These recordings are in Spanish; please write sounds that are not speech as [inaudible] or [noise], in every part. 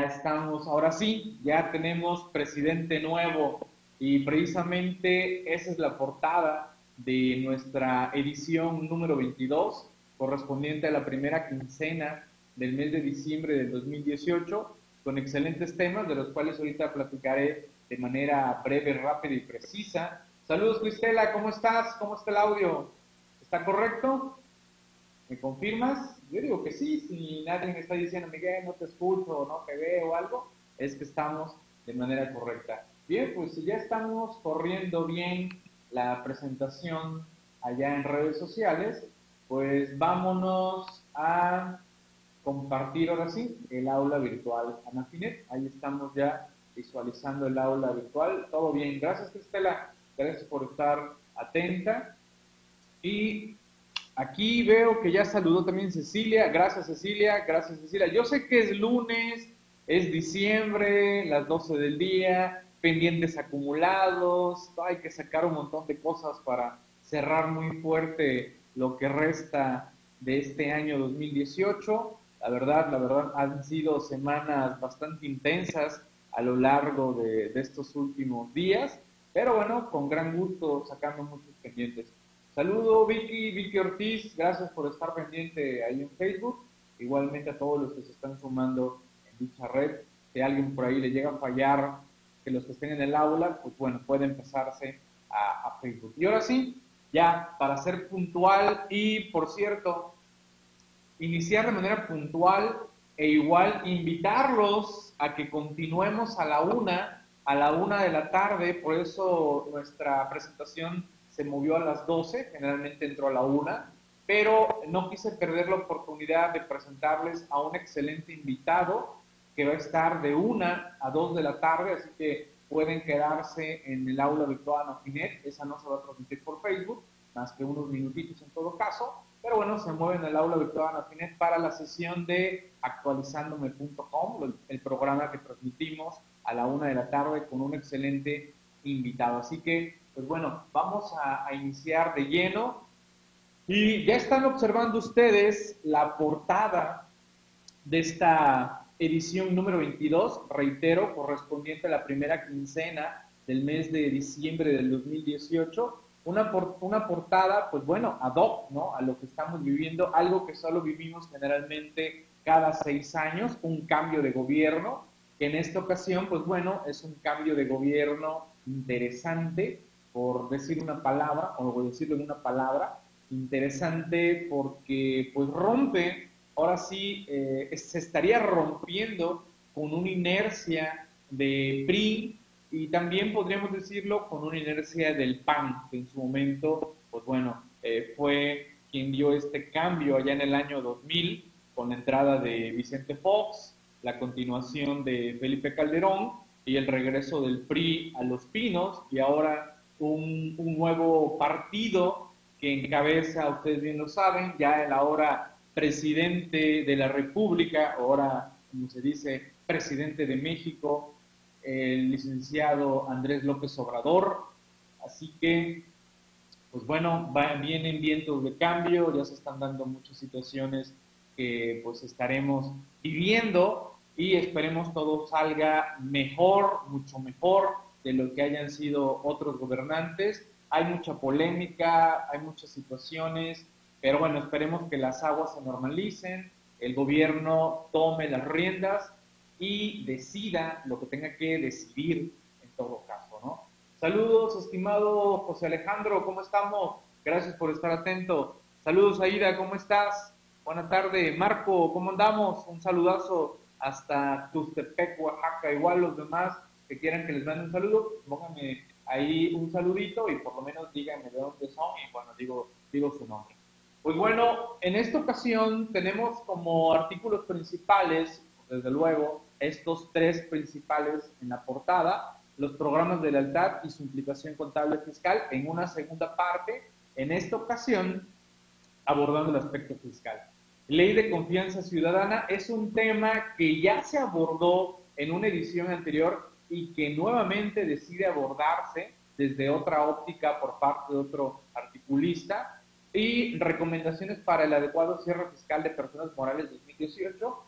estamos, ahora sí, ya tenemos presidente nuevo y precisamente esa es la portada de nuestra edición número 22, correspondiente a la primera quincena del mes de diciembre del 2018, con excelentes temas de los cuales ahorita platicaré de manera breve, rápida y precisa. Saludos Cristela, ¿cómo estás? ¿Cómo está el audio? ¿Está correcto? ¿Me confirmas? Yo digo que sí, si nadie me está diciendo, Miguel, no te escucho, no te veo o algo, es que estamos de manera correcta. Bien, pues si ya estamos corriendo bien la presentación allá en redes sociales, pues vámonos a compartir ahora sí el aula virtual Anafinet. Ahí estamos ya visualizando el aula virtual. Todo bien. Gracias, Cristela. Gracias por estar atenta. Y Aquí veo que ya saludó también Cecilia. Gracias Cecilia, gracias Cecilia. Yo sé que es lunes, es diciembre, las 12 del día, pendientes acumulados, hay que sacar un montón de cosas para cerrar muy fuerte lo que resta de este año 2018. La verdad, la verdad, han sido semanas bastante intensas a lo largo de, de estos últimos días, pero bueno, con gran gusto sacando muchos pendientes. Saludo Vicky, Vicky Ortiz, gracias por estar pendiente ahí en Facebook. Igualmente a todos los que se están sumando en dicha red. Si alguien por ahí le llega a fallar, que los que estén en el aula, pues bueno, puede empezarse a, a Facebook. Y ahora sí, ya para ser puntual y por cierto, iniciar de manera puntual e igual invitarlos a que continuemos a la una, a la una de la tarde, por eso nuestra presentación se movió a las 12, generalmente entró a la 1, pero no quise perder la oportunidad de presentarles a un excelente invitado que va a estar de 1 a 2 de la tarde, así que pueden quedarse en el aula virtual Anafinet, esa no se va a transmitir por Facebook, más que unos minutitos en todo caso, pero bueno, se mueven el aula virtual Anafinet para la sesión de actualizándome.com, el programa que transmitimos a la 1 de la tarde con un excelente invitado. Así que pues bueno, vamos a, iniciar de lleno. Y ya están observando ustedes la portada de esta edición número 22, reitero, correspondiente a la primera quincena del mes de diciembre del 2018. Una, una portada, pues bueno, ad hoc, ¿no? A lo que estamos viviendo, algo que solo vivimos generalmente cada seis años, un cambio de gobierno, que en esta ocasión, pues bueno, es un cambio de gobierno interesante, por decir una palabra, o decirlo en una palabra, interesante porque pues rompe, ahora sí, eh, se estaría rompiendo con una inercia de PRI y también podríamos decirlo con una inercia del PAN, que en su momento, pues bueno, eh, fue quien dio este cambio allá en el año 2000 con la entrada de Vicente Fox, la continuación de Felipe Calderón y el regreso del PRI a los pinos y ahora un, nuevo partido que encabeza, ustedes bien lo saben, ya el ahora presidente de la República, ahora, como se dice, presidente de México, el licenciado Andrés López Obrador. Así que, pues bueno, vienen vientos de cambio, ya se están dando muchas situaciones que pues estaremos viviendo y esperemos todo salga mejor, mucho mejor de lo que hayan sido otros gobernantes. Hay mucha polémica, hay muchas situaciones, pero bueno, esperemos que las aguas se normalicen, el gobierno tome las riendas y decida lo que tenga que decidir en todo caso, ¿no? Saludos, estimado José Alejandro, ¿cómo estamos? Gracias por estar atento. Saludos, Aida, ¿cómo estás? Buenas tardes. Marco, ¿cómo andamos? Un saludazo hasta Tustepec, Oaxaca. Igual los demás que quieran que les mande un saludo, pónganme ahí un saludito y por lo menos díganme de dónde son y bueno, digo, digo su nombre. Pues bueno, en esta ocasión tenemos como artículos principales, desde luego, estos tres principales en la portada, los programas de lealtad y su implicación contable fiscal en una segunda parte, en esta ocasión abordando el aspecto fiscal. Ley de confianza ciudadana es un tema que ya se abordó en una edición anterior y que nuevamente decide abordarse desde otra óptica por parte de otro articulista y recomendaciones para el adecuado cierre fiscal de personas morales 2018.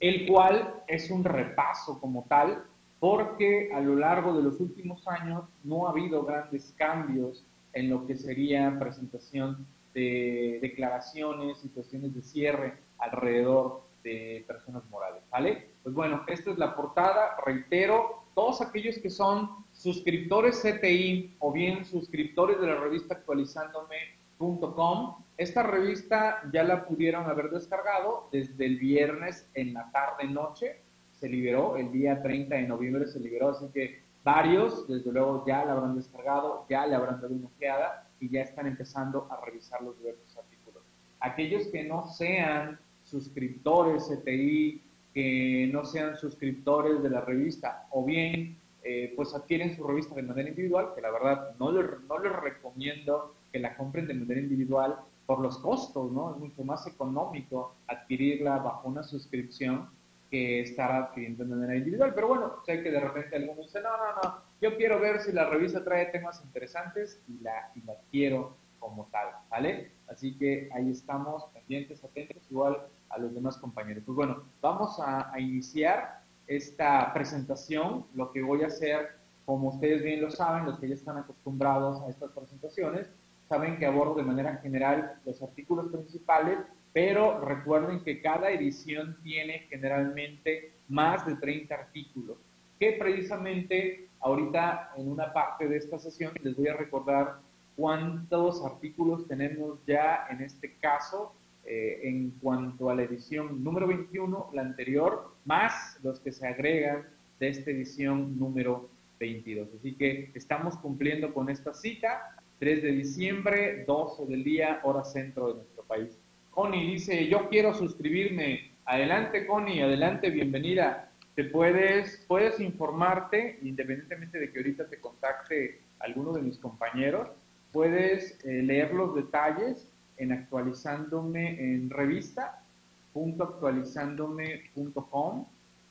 el cual es un repaso como tal, porque a lo largo de los últimos años no ha habido grandes cambios en lo que sería presentación de declaraciones cuestiones de cierre alrededor de personas morales, ¿vale? Pues bueno, esta es la portada, reitero, todos aquellos que son suscriptores CTI o bien suscriptores de la revista actualizándome.com, esta revista ya la pudieron haber descargado desde el viernes en la tarde noche, se liberó, el día 30 de noviembre se liberó, así que varios, desde luego, ya la habrán descargado, ya le habrán dado una ojeada y ya están empezando a revisar los diversos artículos. Aquellos que no sean suscriptores CTI, que no sean suscriptores de la revista o bien eh, pues adquieren su revista de manera individual, que la verdad no les, no les recomiendo que la compren de manera individual por los costos, ¿no? Es mucho más económico adquirirla bajo una suscripción que estar adquiriendo de manera individual. Pero bueno, sé que de repente algunos dicen, no, no, no, yo quiero ver si la revista trae temas interesantes y la, y la quiero como tal, ¿vale? Así que ahí estamos, pendientes, atentos, igual a los demás compañeros. Pues bueno, vamos a, iniciar esta presentación. Lo que voy a hacer, como ustedes bien lo saben, los que ya están acostumbrados a estas presentaciones, saben que abordo de manera general los artículos principales, pero recuerden que cada edición tiene generalmente más de 30 artículos, que precisamente ahorita en una parte de esta sesión les voy a recordar cuántos artículos tenemos ya en este caso eh, en cuanto a la edición número 21, la anterior, más los que se agregan de esta edición número 22. Así que estamos cumpliendo con esta cita, 3 de diciembre, 12 del día, hora centro de nuestro país. Connie dice, yo quiero suscribirme. Adelante, Connie, adelante, bienvenida. Te puedes, puedes informarte, independientemente de que ahorita te contacte alguno de mis compañeros, puedes eh, leer los detalles en actualizándome en revista.actualizándome.com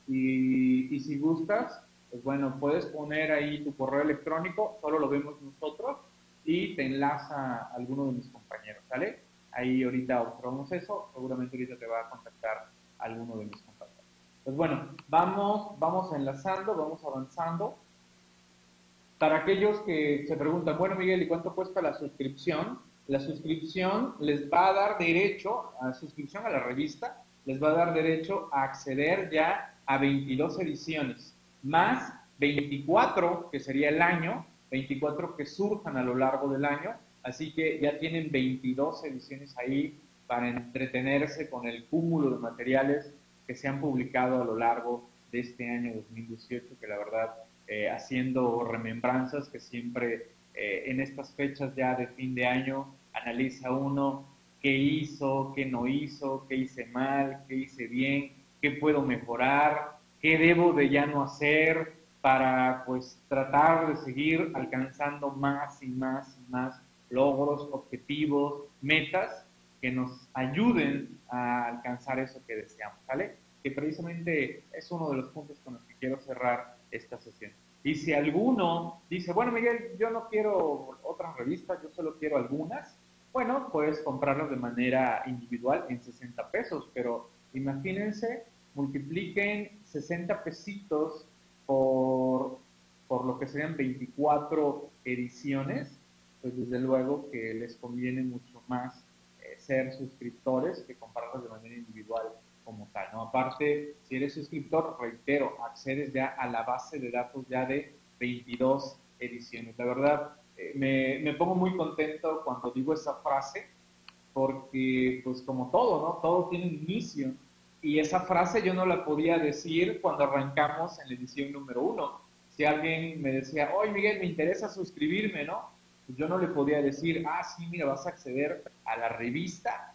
y, y si gustas, pues bueno, puedes poner ahí tu correo electrónico, solo lo vemos nosotros y te enlaza a alguno de mis compañeros, ¿sale? Ahí ahorita observamos eso, seguramente ahorita te va a contactar alguno de mis compañeros. Pues bueno, vamos, vamos enlazando, vamos avanzando. Para aquellos que se preguntan, bueno Miguel, ¿y cuánto cuesta la suscripción? La suscripción les va a dar derecho, a suscripción a la revista, les va a dar derecho a acceder ya a 22 ediciones, más 24, que sería el año, 24 que surjan a lo largo del año, así que ya tienen 22 ediciones ahí para entretenerse con el cúmulo de materiales que se han publicado a lo largo de este año 2018, que la verdad, eh, haciendo remembranzas que siempre eh, en estas fechas ya de fin de año analiza uno qué hizo, qué no hizo, qué hice mal, qué hice bien, qué puedo mejorar, qué debo de ya no hacer para pues tratar de seguir alcanzando más y más y más logros, objetivos, metas que nos ayuden a alcanzar eso que deseamos, ¿vale? Que precisamente es uno de los puntos con los que quiero cerrar esta sesión. Y si alguno dice, bueno, Miguel, yo no quiero otras revistas, yo solo quiero algunas, bueno, puedes comprarlas de manera individual en 60 pesos, pero imagínense, multipliquen 60 pesitos por, por lo que serían 24 ediciones, pues desde luego que les conviene mucho más eh, ser suscriptores que comprarlas de manera individual como tal, ¿no? Aparte, si eres suscriptor, reitero, accedes ya a la base de datos ya de 22 ediciones. La verdad, eh, me, me, pongo muy contento cuando digo esa frase, porque pues como todo, ¿no? Todo tiene un inicio. Y esa frase yo no la podía decir cuando arrancamos en la edición número uno. Si alguien me decía, oye Miguel, me interesa suscribirme, ¿no? Pues yo no le podía decir, ah, sí, mira, vas a acceder a la revista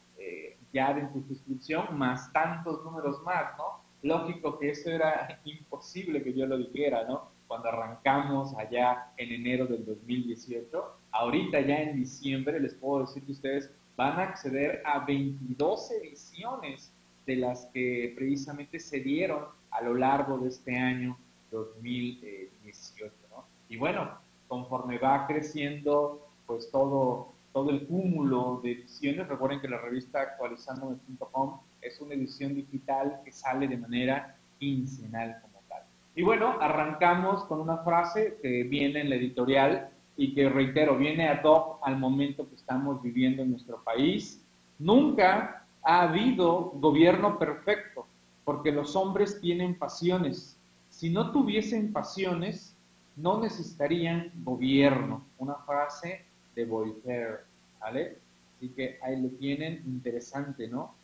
ya de tu suscripción, más tantos números más, ¿no? Lógico que eso era [laughs] imposible que yo lo dijera, ¿no? Cuando arrancamos allá en enero del 2018, ahorita ya en diciembre les puedo decir que ustedes van a acceder a 22 ediciones de las que precisamente se dieron a lo largo de este año 2018, ¿no? Y bueno, conforme va creciendo pues todo todo el cúmulo de ediciones. Recuerden que la revista actualizandome.com es una edición digital que sale de manera quincenal como tal. Y bueno, arrancamos con una frase que viene en la editorial y que reitero, viene ad hoc al momento que estamos viviendo en nuestro país. Nunca ha habido gobierno perfecto, porque los hombres tienen pasiones. Si no tuviesen pasiones, no necesitarían gobierno. Una frase de Voltaire, ¿vale? Así que ahí lo tienen, interesante, ¿no?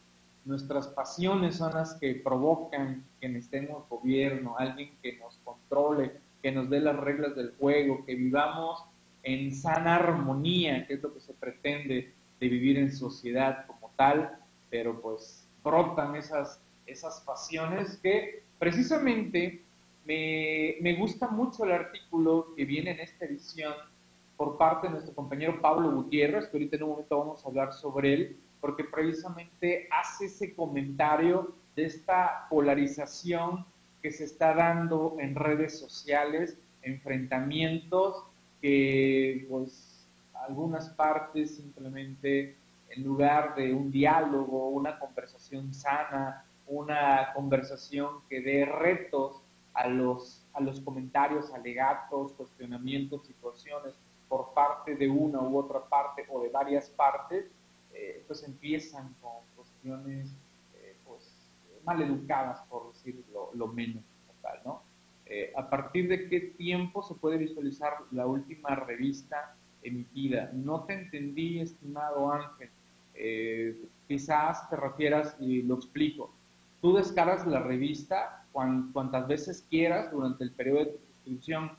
Nuestras pasiones son las que provocan que necesitemos gobierno, alguien que nos controle, que nos dé las reglas del juego, que vivamos en sana armonía, que es lo que se pretende de vivir en sociedad como tal, pero pues brotan esas, esas pasiones que precisamente me, me gusta mucho el artículo que viene en esta edición por parte de nuestro compañero Pablo Gutiérrez, que ahorita en un momento vamos a hablar sobre él, porque precisamente hace ese comentario de esta polarización que se está dando en redes sociales, enfrentamientos que pues algunas partes simplemente en lugar de un diálogo, una conversación sana, una conversación que dé retos a los, a los comentarios, alegatos, cuestionamientos, situaciones por parte de una u otra parte o de varias partes, eh, pues empiezan con cuestiones eh, pues, mal educadas, por decirlo lo menos, ¿no? Eh, ¿A partir de qué tiempo se puede visualizar la última revista emitida? No te entendí, estimado Ángel. Eh, quizás te refieras y lo explico. Tú descargas la revista cuantas veces quieras durante el periodo de suscripción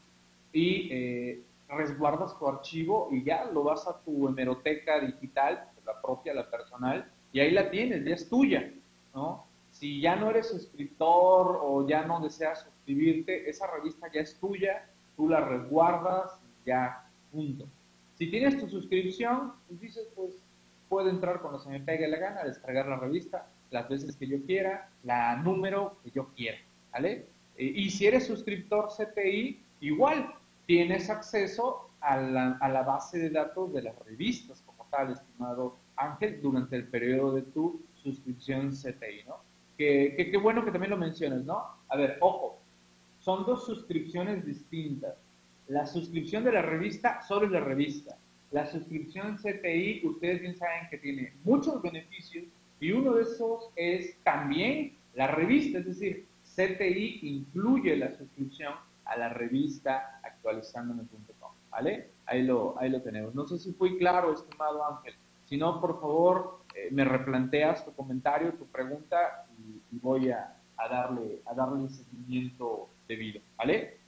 y eh, resguardas tu archivo y ya lo vas a tu hemeroteca digital, la propia, la personal, y ahí la tienes, ya es tuya, ¿no? Si ya no eres suscriptor o ya no deseas suscribirte, esa revista ya es tuya, tú la resguardas, ya, punto. Si tienes tu suscripción, pues dices, pues puedo entrar cuando se me pegue la gana, descargar la revista las veces que yo quiera, la número que yo quiera, ¿vale? Eh, y si eres suscriptor CTI, igual tienes acceso a la, a la base de datos de las revistas como tal, estimado Ángel, durante el periodo de tu suscripción CTI, ¿no? Que, qué bueno que también lo menciones, ¿no? A ver, ojo, son dos suscripciones distintas. La suscripción de la revista solo es la revista. La suscripción CTI, ustedes bien saben que tiene muchos beneficios y uno de esos es también la revista, es decir, CTI incluye la suscripción a la revista actualizandome.com, ¿vale? Ahí lo, ahí lo tenemos. No sé si fui claro, estimado Ángel. Si no, por favor, eh, me replanteas tu comentario, tu pregunta y, voy a, darle, a darle un seguimiento debido, ¿vale?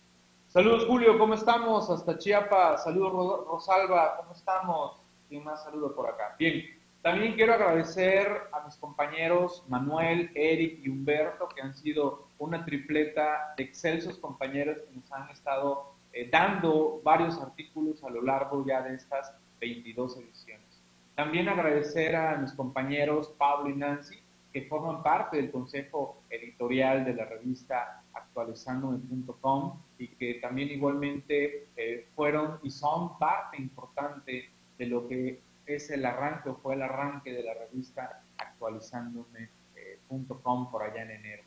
Saludos Julio, ¿cómo estamos? Hasta Chiapas. Saludos Rosalba, ¿cómo estamos? Y más saludos por acá. Bien, también quiero agradecer a mis compañeros Manuel, Eric y Humberto, que han sido una tripleta de excelsos compañeros que nos han estado eh, dando varios artículos a lo largo ya de estas 22 ediciones. También agradecer a mis compañeros Pablo y Nancy, que forman parte del consejo editorial de la revista actualizandome.com y que también igualmente eh, fueron y son parte importante de lo que es el arranque o fue el arranque de la revista actualizandome.com por allá en enero.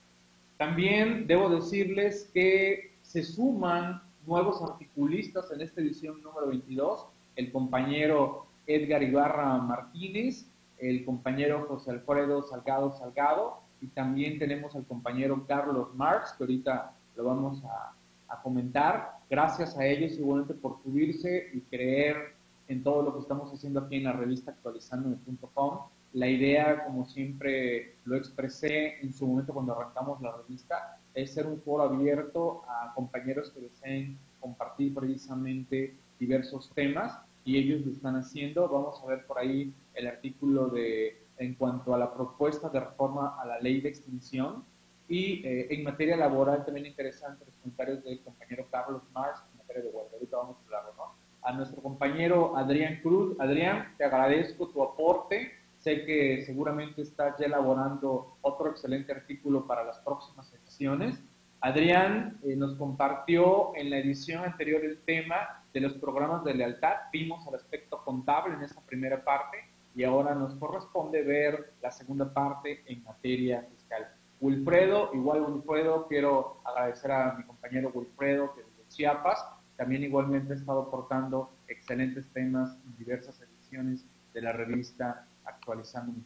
También debo decirles que se suman nuevos articulistas en esta edición número 22, el compañero Edgar Ibarra Martínez, el compañero José Alfredo Salgado Salgado y también tenemos al compañero Carlos Marx, que ahorita lo vamos a, comentar. Gracias a ellos igualmente por subirse y creer en todo lo que estamos haciendo aquí en la revista actualizando.com. La idea, como siempre lo expresé en su momento cuando arrancamos la revista, es ser un foro abierto a compañeros que deseen compartir precisamente diversos temas y ellos lo están haciendo. Vamos a ver por ahí el artículo de en cuanto a la propuesta de reforma a la ley de extinción y eh, en materia laboral también interesante los comentarios del compañero Carlos Mars en materia de guardia. Ahorita vamos a hablarlo, ¿no? A nuestro compañero Adrián Cruz. Adrián, te agradezco tu aporte. Sé que seguramente estás ya elaborando otro excelente artículo para las próximas Adrián eh, nos compartió en la edición anterior el tema de los programas de lealtad. Vimos el aspecto contable en esa primera parte y ahora nos corresponde ver la segunda parte en materia fiscal. Wilfredo, igual Wilfredo, quiero agradecer a mi compañero Wilfredo, que desde Chiapas, también igualmente ha estado aportando excelentes temas en diversas ediciones de la revista Actualizando mi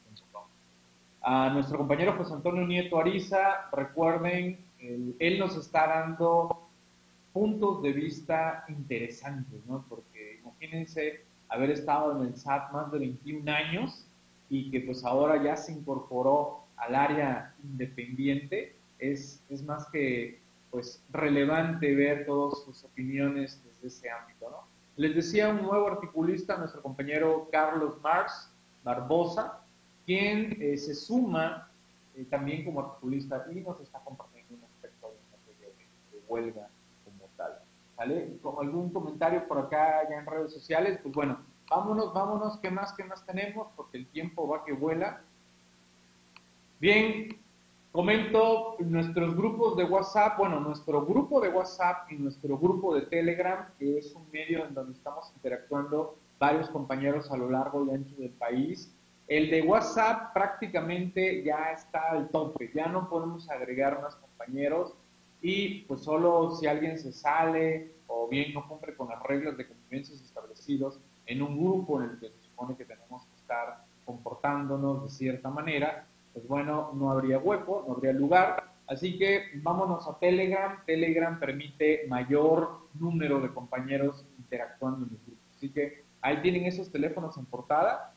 A nuestro compañero José Antonio Nieto Ariza, recuerden, él, nos está dando puntos de vista interesantes, ¿no? Porque imagínense haber estado en el SAT más de 21 años y que pues ahora ya se incorporó al área independiente, es, es más que pues relevante ver todas sus opiniones desde ese ámbito, ¿no? Les decía un nuevo articulista, nuestro compañero Carlos Marx Barbosa, quien eh, se suma eh, también como articulista y nos está compartiendo un aspecto de, de, huelga como tal. ¿Sale? Con algún comentario por acá ya en redes sociales, pues bueno, vámonos, vámonos, ¿qué más, qué más tenemos? Porque el tiempo va que vuela. Bien, comento nuestros grupos de WhatsApp, bueno, nuestro grupo de WhatsApp y nuestro grupo de Telegram, que es un medio en donde estamos interactuando varios compañeros a lo largo y ancho del país. El de WhatsApp prácticamente ya está al tope, ya no podemos agregar más compañeros y pues solo si alguien se sale o bien no cumple con las reglas de convivencia establecidos en un grupo en el que se supone que tenemos que estar comportándonos de cierta manera, pues bueno, no habría hueco, no habría lugar. Así que vámonos a Telegram. Telegram permite mayor número de compañeros interactuando en el grupo. Así que ahí tienen esos teléfonos en portada.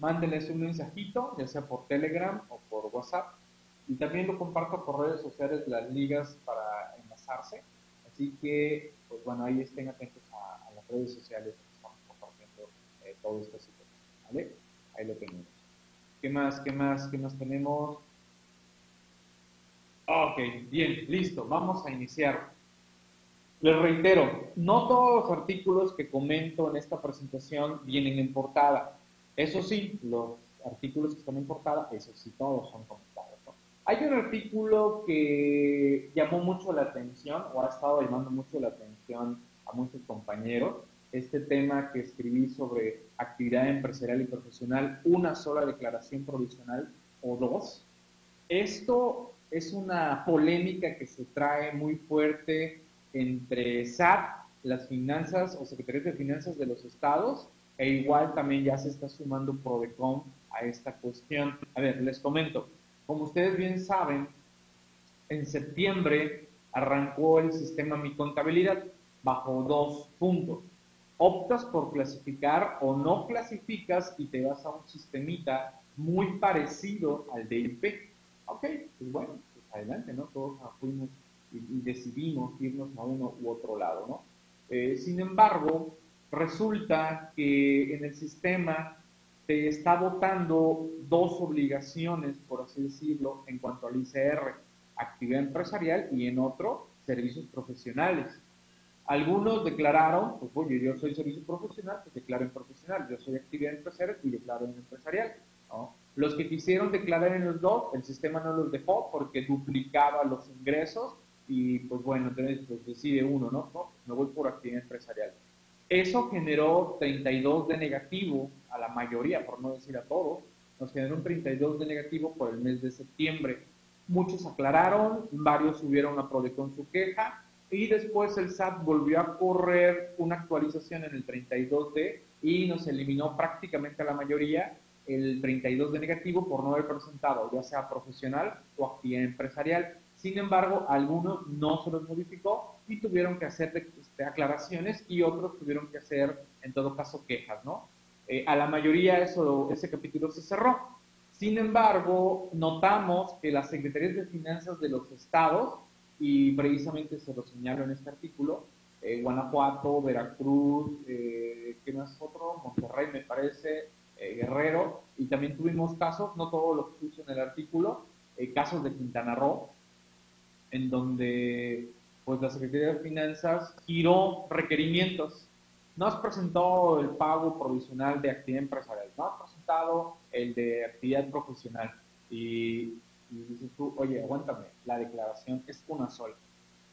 Mándenles un mensajito, ya sea por Telegram o por WhatsApp. Y también lo comparto por redes sociales las ligas para enlazarse. Así que, pues bueno, ahí estén atentos a, las redes sociales que estamos compartiendo eh, todo esto. ¿Vale? Ahí lo tenemos. ¿Qué más? ¿Qué más? ¿Qué más tenemos? Ok, bien, listo. Vamos a iniciar. Les reitero, no todos los artículos que comento en esta presentación vienen en portada. Eso sí, los artículos que están en portada, eso sí, todos son comentados. Hay un artículo que llamó mucho la atención o ha estado llamando mucho la atención a muchos compañeros este tema que escribí sobre actividad empresarial y profesional, una sola declaración provisional o dos. Esto es una polémica que se trae muy fuerte entre SAT, las finanzas o secretarías de finanzas de los estados, e igual también ya se está sumando Prodecon a esta cuestión. A ver, les comento. Como ustedes bien saben, en septiembre arrancó el sistema Mi Contabilidad bajo dos puntos optas por clasificar o no clasificas y te vas a un sistemita muy parecido al DIP. Ok, pues bueno, pues adelante, ¿no? Todos fuimos y, decidimos irnos a uno u otro lado, ¿no? Eh, sin embargo, resulta que en el sistema te está votando dos obligaciones, por así decirlo, en cuanto al ICR, actividad empresarial y en otro, servicios profesionales. Algunos declararon, pues oye, yo soy servicio profesional, pues declaro en profesional, yo soy actividad empresarial y declaro en empresarial. ¿no? Los que quisieron declarar en los dos, el sistema no los dejó porque duplicaba los ingresos y pues bueno, entonces pues decide uno, ¿no? No, me voy por actividad empresarial. Eso generó 32 de negativo a la mayoría, por no decir a todos, nos generó un 32 de negativo por el mes de septiembre. Muchos aclararon, varios subieron a Prodecon su queja, y después el SAT volvió a correr una actualización en el 32D y nos eliminó prácticamente a la mayoría el 32 de negativo por no haber presentado ya sea profesional o actividad empresarial. Sin embargo, algunos no se los modificó y tuvieron que hacer este, aclaraciones y otros tuvieron que hacer, en todo caso, quejas, ¿no? Eh, a la mayoría eso, ese capítulo se cerró. Sin embargo, notamos que las secretarías de finanzas de los estados y precisamente se lo señalo en este artículo, eh, Guanajuato, Veracruz, eh, ¿qué más otro? Monterrey me parece, Guerrero, y también tuvimos casos, no todos los puse en el artículo, casos de Quintana Roo, en donde pues la Secretaría de Finanzas giró requerimientos. No has presentado el pago provisional de actividad empresarial, no has presentado el de actividad profesional. Y y dices tú, oye, aguántame, la declaración es una sola,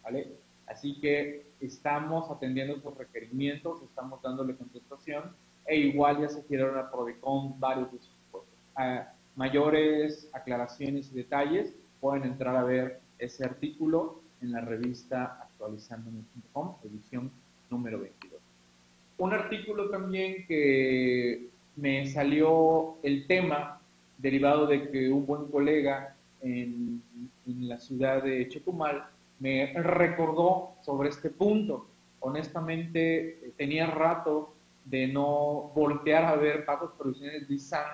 ¿vale? Así que estamos atendiendo esos requerimientos, estamos dándole contestación e igual ya se hicieron a Prodecon varios de sus puestos. mayores aclaraciones y detalles pueden entrar a ver ese artículo en la revista actualizando.com, edición número 22. Un artículo también que me salió el tema derivado de que un buen colega en, en la ciudad de Chetumal me recordó sobre este punto. Honestamente, tenía rato de no voltear a ver pagos provisionales de ISAN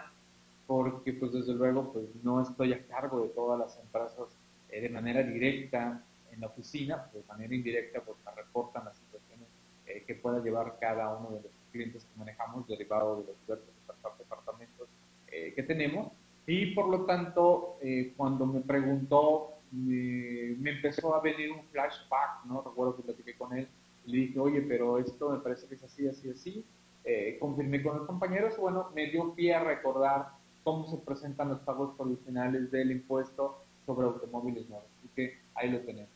porque pues desde luego pues no estoy a cargo de todas las empresas eh, de manera directa en la oficina, de manera indirecta me reportan las situaciones eh, que pueda llevar cada uno de los clientes que manejamos derivado de los diversos departamentos eh, que tenemos y por lo tanto cuando me preguntó me, empezó a venir un flashback, ¿no? Recuerdo que platiqué con él y le dije, oye, pero esto me parece que es así, así, así. confirmé con los compañeros, bueno, me dio pie a recordar cómo se presentan los pagos provisionales del impuesto sobre automóviles nuevos. Así que ahí lo tenemos.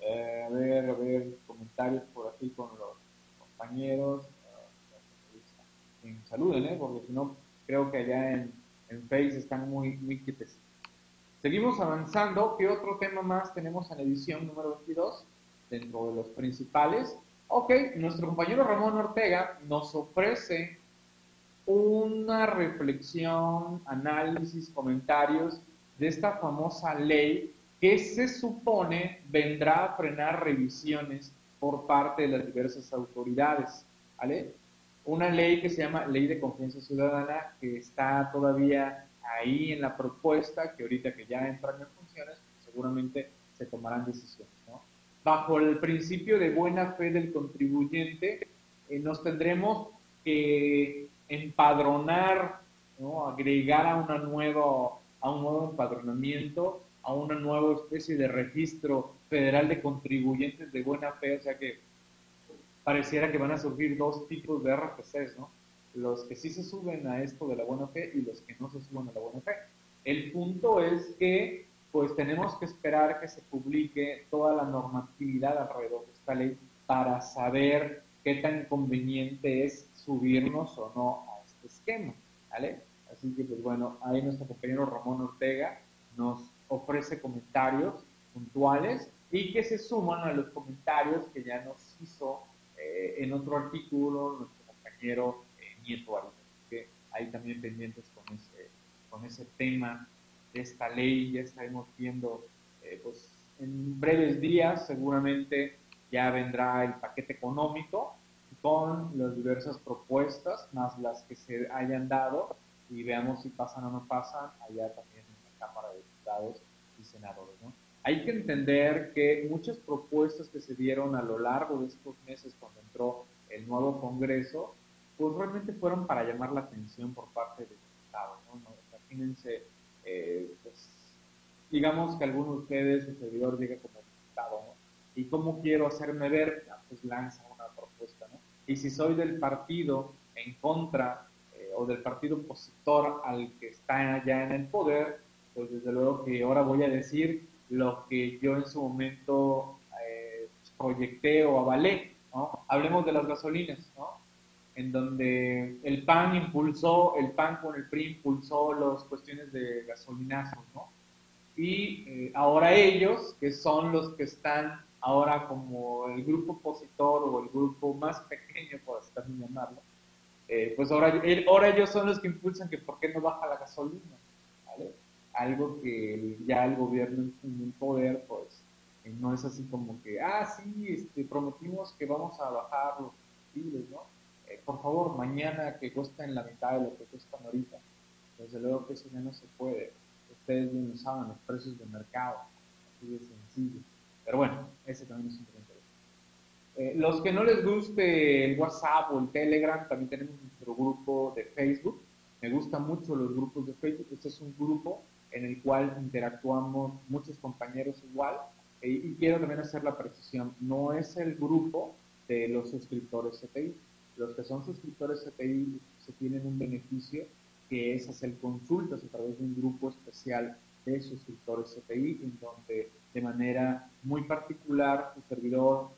Eh, a ver, a ver, comentarios por aquí con los compañeros. Uh, saluden, ¿eh? porque si no, creo que allá en, en Face están muy, muy Seguimos avanzando. ¿Qué otro tema más tenemos en la edición número 22? Dentro de los principales. Ok, nuestro compañero Ramón Ortega nos ofrece una reflexión, análisis, comentarios de esta famosa ley que se supone vendrá a frenar revisiones por parte de las diversas autoridades. ¿vale? Una ley que se llama Ley de Confianza Ciudadana, que está todavía ahí en la propuesta, que ahorita que ya entran en funciones, seguramente se tomarán decisiones. Bajo el principio de buena fe del contribuyente, eh, nos tendremos que empadronar, ¿no? agregar a, una nuevo, a un nuevo empadronamiento, a una nueva especie de registro federal de contribuyentes de buena fe, o sea que pareciera que van a surgir dos tipos de RFCs, ¿no? Los que sí se suben a esto de la buena fe y los que no se suben a la buena fe. El punto es que pues tenemos que esperar que se publique toda la normatividad alrededor de esta ley para saber qué tan conveniente es subirnos o no a este esquema, ¿vale? Así que, pues bueno, ahí nuestro compañero Ramón Ortega nos ofrece comentarios puntuales y que se suman a los comentarios que ya nos hizo eh, en otro artículo nuestro compañero eh, Nieto Así que ahí también pendientes con ese, con ese tema de esta ley, ya estaremos viendo, eh, pues en breves días seguramente ya vendrá el paquete económico con las diversas propuestas, más las que se hayan dado, y veamos si pasan o no pasan allá también en la Cámara de Diputados y Senadores. ¿no? Hay que entender que muchas propuestas que se dieron a lo largo de estos meses cuando entró el nuevo Congreso, pues realmente fueron para llamar la atención por parte del Estado. ¿no? Imagínense, eh, pues, digamos que alguno de ustedes, su servidor, diga como diputado, ¿no? ¿Y cómo quiero hacerme ver? Ah, pues lanza una propuesta, ¿no? Y si soy del partido en contra o del partido opositor al que está ya en el poder, pues desde luego que ahora voy a decir lo que yo en su momento eh, proyecté o avalé. ¿no? Hablemos de las gasolinas, ¿no? en donde el PAN impulsó, el PAN con el PRI impulsó las cuestiones de gasolinazos, ¿no? Y eh, ahora ellos, que son los que están ahora como el grupo opositor o el grupo más pequeño, por así llamarlo, eh, pues ahora, ahora ellos son los que impulsan que por qué no baja la gasolina. Algo que ya el gobierno en el poder, pues, eh, no es así como que, ah, sí, este, prometimos que vamos a bajar los combustibles, ¿no? Eh, por favor, mañana que cuesten la mitad de lo que cuestan ahorita. Desde luego que eso ya no se puede. Ustedes bien saben, los precios de mercado, así de sencillo. Pero bueno, ese también es un tema eh, los que no les guste el WhatsApp o el Telegram, también tenemos nuestro grupo de Facebook. Me gustan mucho los grupos de Facebook. Este es un grupo en el cual interactuamos muchos compañeros igual. Eh, y quiero también hacer la precisión, no es el grupo de los suscriptores CTI. Los que son suscriptores CTI se tienen un beneficio que es hacer consultas a través de un grupo especial de suscriptores CTI, en donde de manera muy particular su servidor,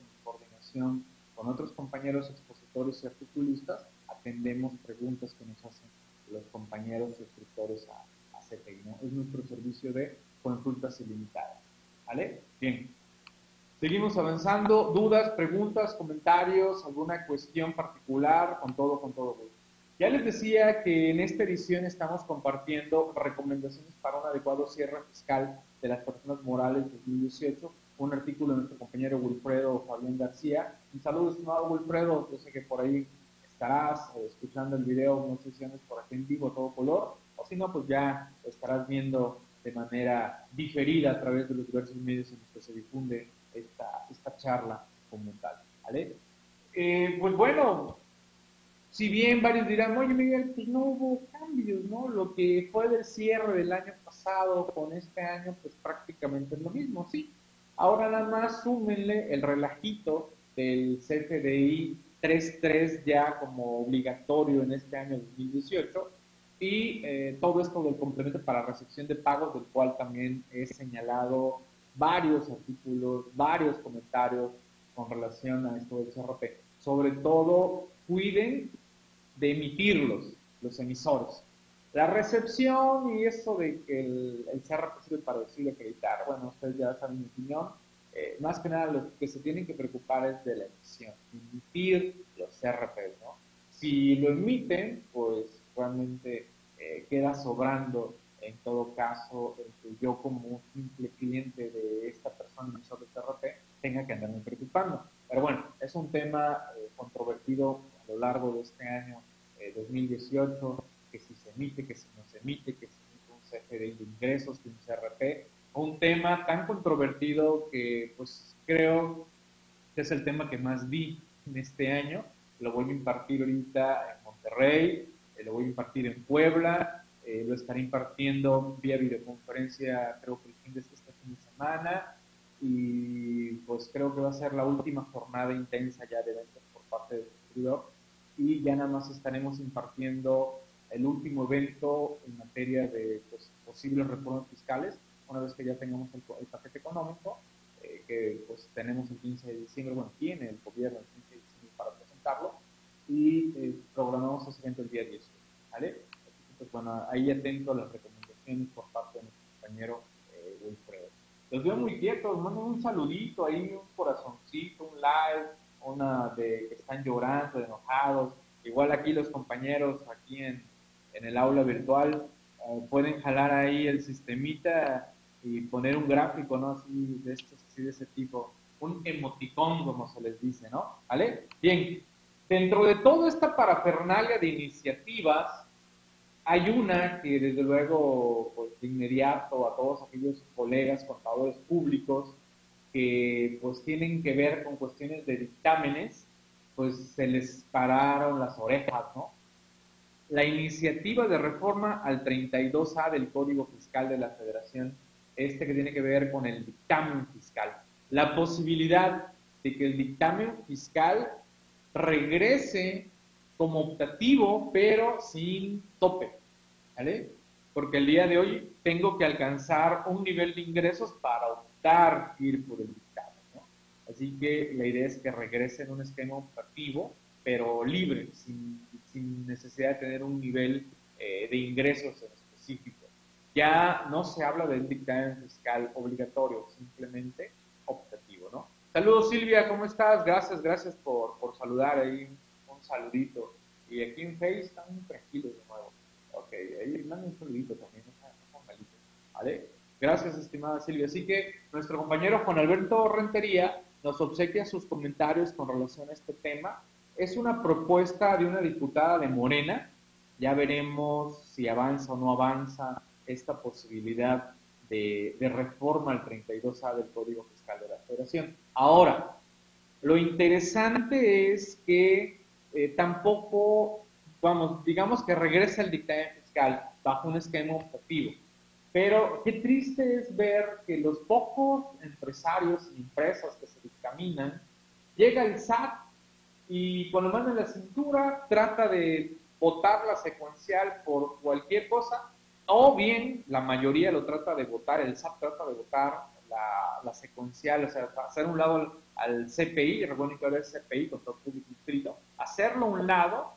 con otros compañeros expositores y articulistas, atendemos preguntas que nos hacen los compañeros suscriptores a, a ¿no? Es nuestro servicio de consultas ilimitadas, ¿vale? Bien. Seguimos avanzando. ¿Dudas, preguntas, comentarios, alguna cuestión particular? Con todo, con todo Ya les decía que en esta edición estamos compartiendo recomendaciones para un adecuado cierre fiscal de las personas morales 2018 un artículo de nuestro compañero Wilfredo Fabián García. Un saludo, estimado Wilfredo, yo sé que por ahí estarás eh, escuchando el video, no sé si andes por aquí en vivo todo color, o si no, pues ya estarás viendo de manera diferida a través de los diversos medios en los que se difunde esta, esta charla como tal. Eh, pues bueno, si bien varios dirán, oye Miguel, pues no hubo cambios, ¿no? Lo que fue del cierre del año pasado con este año, pues prácticamente es lo mismo, sí. Ahora nada más súmenle el relajito del CFDI 3.3 ya como obligatorio en este año 2018 y eh, todo esto del complemento para recepción de pagos, del cual también he señalado varios artículos, varios comentarios con relación a esto del CRP. Sobre todo, cuiden de emitirlos, los emisores. La recepción y eso de que el, el CRP sirve para decir acreditar, bueno, ustedes ya saben mi opinión, eh, más que nada lo que se tienen que preocupar es de la emisión, emitir los CRP, ¿no? Si lo emiten, pues realmente eh, queda sobrando en todo caso el que yo como un simple cliente de esta persona emisor de CRP tenga que andarme preocupando. Pero bueno, es un tema eh, controvertido a lo largo de este año 2018, que si se emite, que si no se emite, que si un CFDI de ingresos, que un CRP, un tema tan controvertido que pues creo que es el tema que más vi en este año. Lo voy a impartir ahorita en Monterrey, eh, lo voy a impartir en Puebla, eh, lo estaré impartiendo vía videoconferencia creo que el fin de este fin de semana. Y pues creo que va a ser la última jornada intensa ya de eventos por parte del distribuidor y ya nada más estaremos impartiendo el último evento en materia de pues, posibles reformas fiscales una vez que ya tengamos el, paquete económico, eh, que pues tenemos el 15 de diciembre, bueno, tiene el gobierno el 15 de diciembre para presentarlo, y eh, programamos ese evento el día 10, ¿vale? Pues bueno, ahí atento a las recomendaciones por parte de nuestro compañero eh, Wilfredo. Los veo muy quietos, manden un saludito ahí, un corazoncito, un like, una de que están llorando, enojados. Igual aquí los compañeros, aquí en, en el aula virtual, eh, pueden jalar ahí el sistemita y poner un gráfico, ¿no? Así de, estos, así de ese tipo, un emoticón, como se les dice, ¿no? ¿Vale? Bien, dentro de toda esta parafernalia de iniciativas, hay una que desde luego, pues de inmediato a todos aquellos colegas contadores públicos que pues tienen que ver con cuestiones de dictámenes, pues se les pararon las orejas, ¿no? La iniciativa de reforma al 32A del Código Fiscal de la Federación este que tiene que ver con el dictamen fiscal. La posibilidad de que el dictamen fiscal regrese como optativo, pero sin tope, ¿vale? Porque el día de hoy tengo que alcanzar un nivel de ingresos para optar ir por el dictamen. Así que la idea es que regrese en un esquema optativo, pero libre, sin, sin necesidad de tener un nivel eh, de ingresos en específico ya no se habla del dictamen fiscal obligatorio, simplemente optativo, ¿no? Saludos Silvia, ¿cómo estás? Gracias, gracias por, por saludar ahí, un saludito. Y aquí en Face están tranquilos de nuevo. Ok, ahí manden un saludito también, no son malitos, ¿vale? Gracias, estimada Silvia. Así que nuestro compañero Juan Alberto Rentería nos obsequia sus comentarios con relación a este tema. Es una propuesta de una diputada de Morena. Ya veremos si avanza o no avanza esta posibilidad de, reforma al 32A del Código Fiscal de la Federación. Ahora, lo interesante es que eh, tampoco, vamos, digamos que regresa el dictamen fiscal bajo un esquema objetivo. Pero qué triste es ver que los pocos empresarios y empresas que se dictaminan, llega el SAT y con la mano en la cintura trata de votar la secuencial por cualquier cosa o bien la mayoría lo trata de votar, el SAT trata de votar la, secuencial, o sea, hacer un lado al, CPI, recuerden que ahora es CPI, Control Público Inscrito, hacerlo un lado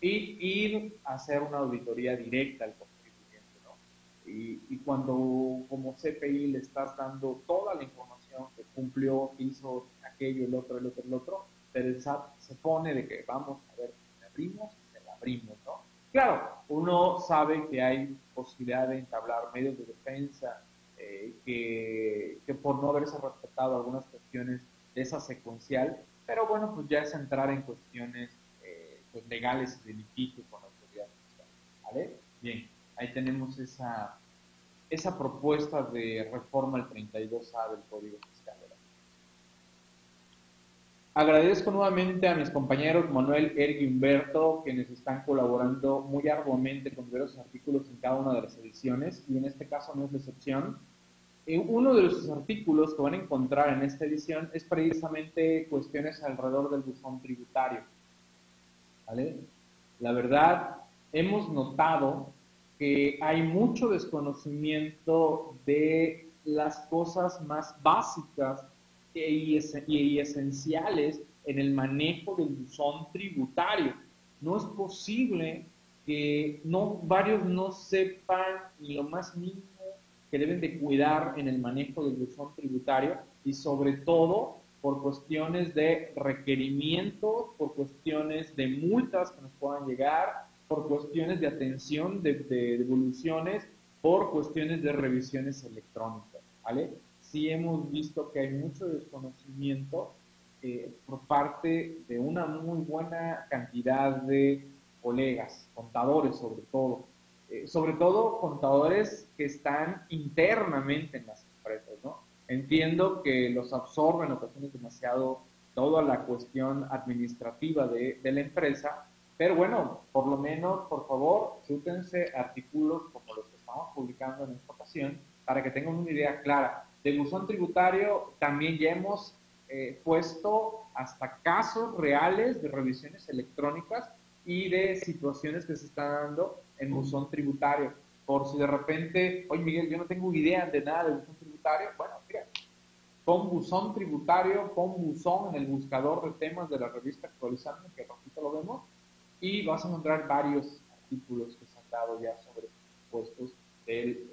y ir a hacer una auditoría directa al contribuyente. ¿no? Y, y, cuando como CPI le estás dando toda la información que cumplió, hizo aquello, el otro, el otro, el otro, pero el SAT se pone de que vamos a ver, si abrimos, se la abrimos, ¿no? Claro, uno sabe que hay posibilidad de entablar medios de defensa, eh, que, por no haberse respetado algunas cuestiones de esa secuencial, pero bueno, pues ya es entrar en cuestiones eh, pues legales y de litigio con la autoridad fiscal. Bien, ahí tenemos esa, esa propuesta de reforma al 32A del Código Fiscal. Agradezco nuevamente a mis compañeros Manuel, Eric y Humberto, quienes están colaborando muy arduamente con diversos artículos en cada una de las ediciones, y en este caso no es la excepción. Uno de los artículos que van a encontrar en esta edición es precisamente cuestiones alrededor del buzón tributario. ¿Vale? La verdad, hemos notado que hay mucho desconocimiento de las cosas más básicas y, y esenciales en el manejo del buzón tributario. No es posible que no, varios no sepan ni lo más mínimo que deben de cuidar en el manejo del buzón tributario y sobre todo por cuestiones de requerimientos, por cuestiones de multas que nos puedan llegar, por cuestiones de atención de, de devoluciones, por cuestiones de revisiones electrónicas, ¿vale? Sí hemos visto que hay mucho desconocimiento eh, por parte de una muy buena cantidad de colegas, contadores sobre todo, eh, sobre todo contadores que están internamente en las empresas, ¿no? Entiendo que los absorben en ocasiones demasiado toda la cuestión administrativa de, de la empresa, pero bueno, por lo menos, por favor, chútense artículos como los que estamos publicando en esta ocasión para que tengan una idea clara de buzón tributario también ya hemos eh, puesto hasta casos reales de revisiones electrónicas y de situaciones que se están dando en buzón tributario. Por si de repente, oye Miguel, yo no tengo idea de nada de buzón tributario, bueno, mira, pon buzón tributario, pon buzón en el buscador de temas de la revista actualizando, que ratito lo vemos, y vas a encontrar varios artículos que se han dado ya sobre puestos del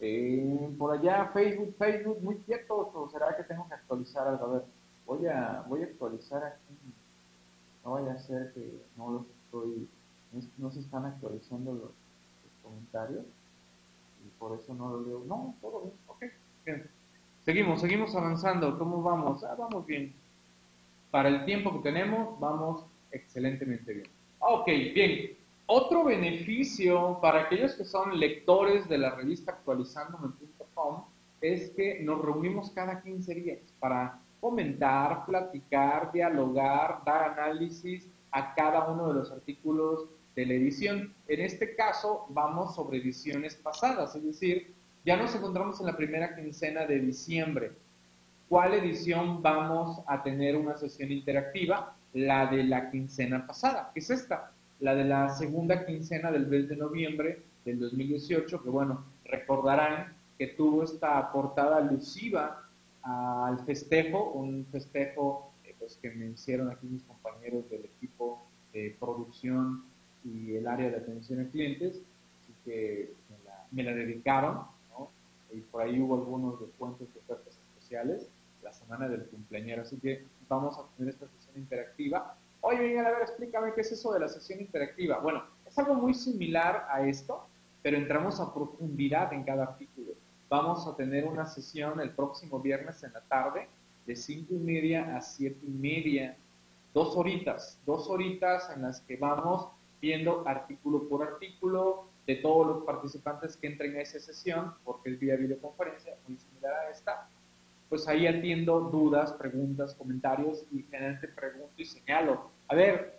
eh, por allá, Facebook, Facebook, muy quieto, ¿o será que tengo que actualizar algo? A ver, voy a, voy a actualizar aquí. No vaya a ser que no los estoy, no, se están actualizando los, comentarios y por eso no lo leo. No, todo bien, ok. Seguimos, seguimos avanzando. ¿Cómo vamos? Ah, vamos bien. Para el tiempo que tenemos, vamos excelentemente bien. Ok, bien. Otro beneficio para aquellos que son lectores de la revista actualizandome.com es que nos reunimos cada 15 días para comentar, platicar, dialogar, dar análisis a cada uno de los artículos de la edición. En este caso vamos sobre ediciones pasadas, es decir, ya nos encontramos en la primera quincena de diciembre. ¿Cuál edición vamos a tener una sesión interactiva? La de la quincena pasada, que es esta la de la segunda quincena del mes de noviembre del 2018, que bueno, recordarán que tuvo esta portada alusiva al festejo, un festejo eh, pues, que me hicieron aquí mis compañeros del equipo de producción y el área de atención a clientes, así que me la, dedicaron, ¿no? y por ahí hubo algunos descuentos de ofertas especiales, la semana del cumpleañero, así que vamos a tener esta sesión interactiva Oye, Miguel, a ver, explícame qué es eso de la sesión interactiva. Bueno, es algo muy similar a esto, pero entramos a profundidad en cada artículo. Vamos a tener una sesión el próximo viernes en la tarde, de 5 y media a 7 y media, dos horitas, dos horitas en las que vamos viendo artículo por artículo de todos los participantes que entren a esa sesión, porque es vía videoconferencia, muy similar a esta, pues ahí atiendo dudas, preguntas, comentarios y generalmente pregunto y señalo. A ver,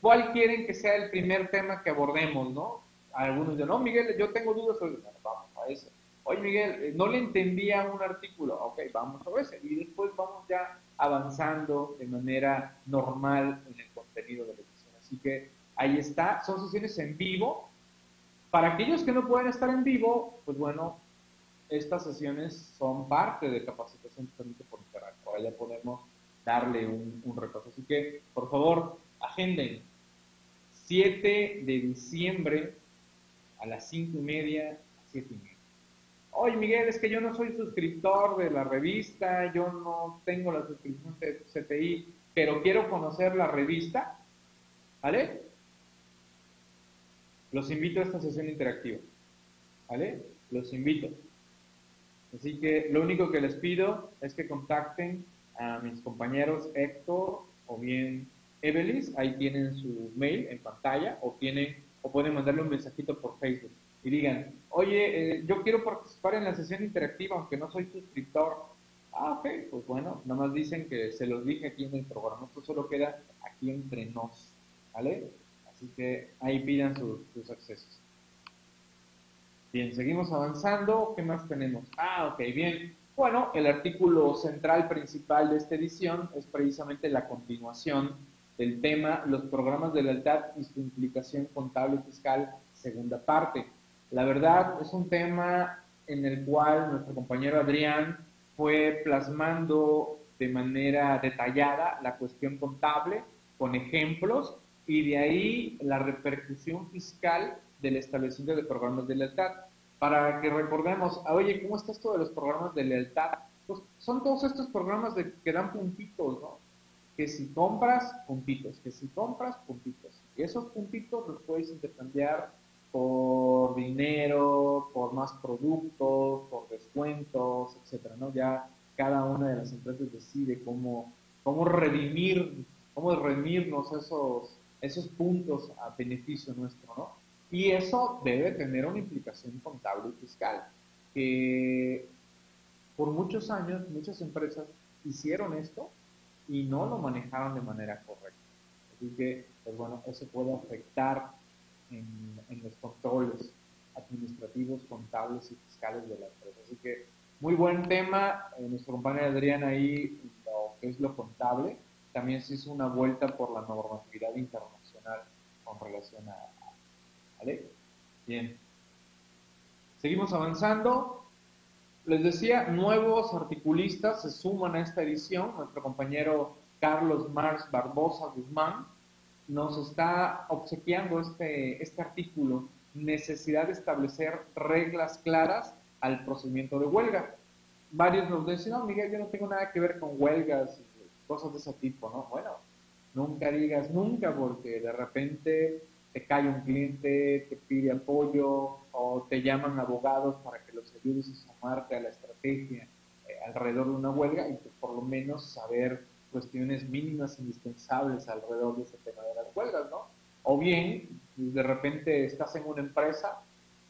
¿cuál quieren que sea el primer tema que abordemos, no? Algunos dicen, no, Miguel, yo tengo dudas sobre vamos a ese. Oye, Miguel, eh, no le entendía un artículo. Ok, vamos a ese. Y después vamos ya avanzando de manera normal en el contenido de la edición. Así que ahí está. Son sesiones en vivo. Para aquellos que no pueden estar en vivo, pues bueno, estas sesiones son parte de capacitación justamente por internet. Por allá podemos darle un, un repaso. Así que, por favor, agenden 7 de diciembre a las 5 y media, 7 y media. Oye, Miguel, es que yo no soy suscriptor de la revista, yo no tengo la suscripción de CTI, pero quiero conocer la revista, ¿vale? Los invito a esta sesión interactiva, ¿vale? Los invito. Así que lo único que les pido es que contacten a mis compañeros Héctor o bien Evelis, ahí tienen su mail en pantalla o tienen o pueden mandarle un mensajito por Facebook y digan, oye, eh, yo quiero participar en la sesión interactiva aunque no soy suscriptor. Ah, ok, pues bueno, nada más dicen que se los dije aquí en el programa, esto solo queda aquí entre nos, ¿vale? Así que ahí pidan sus accesos. Bien, seguimos avanzando. ¿Qué más tenemos? Ah, ok, bien. Bueno, el artículo central principal de esta edición es precisamente la continuación del tema Los programas de lealtad y su implicación contable y fiscal, segunda parte. La verdad es un tema en el cual nuestro compañero Adrián fue plasmando de manera detallada la cuestión contable con ejemplos y de ahí la repercusión fiscal del establecimiento de programas de lealtad. Para que recordemos, oye, ¿cómo está esto de los programas de lealtad? Pues son todos estos programas de, que dan puntitos, ¿no? Que si compras, puntitos, que si compras, puntitos. Y esos puntitos los puedes intercambiar por dinero, por más productos, por descuentos, etcétera, ¿no? Ya cada una de las empresas decide cómo, cómo redimir, cómo redimirnos esos, esos puntos a beneficio nuestro, ¿no? Y eso debe tener una implicación contable y fiscal, que por muchos años muchas empresas hicieron esto y no lo manejaron de manera correcta. Así que, pues bueno, eso puede afectar en, los controles administrativos, contables y fiscales de la empresa. Así que, muy buen tema. Eh, nuestro compañero Adrián ahí, lo que es lo contable, también se hizo una vuelta por la normatividad internacional con relación a, ¿Vale? Bien. Seguimos avanzando. Les decía, nuevos articulistas se suman a esta edición. Nuestro compañero Carlos Mars Barbosa Guzmán nos está obsequiando este, este artículo, necesidad de establecer reglas claras al procedimiento de huelga. Varios nos dicen, no, Miguel, yo no tengo nada que ver con huelgas cosas de ese tipo, ¿no? Bueno, nunca digas nunca, porque de repente te cae un cliente, te pide apoyo o te llaman abogados para que los ayudes a sumarte a la estrategia eh, alrededor de una huelga y por lo menos saber cuestiones mínimas indispensables alrededor de ese tema de las huelgas, ¿no? O bien, de repente estás en una empresa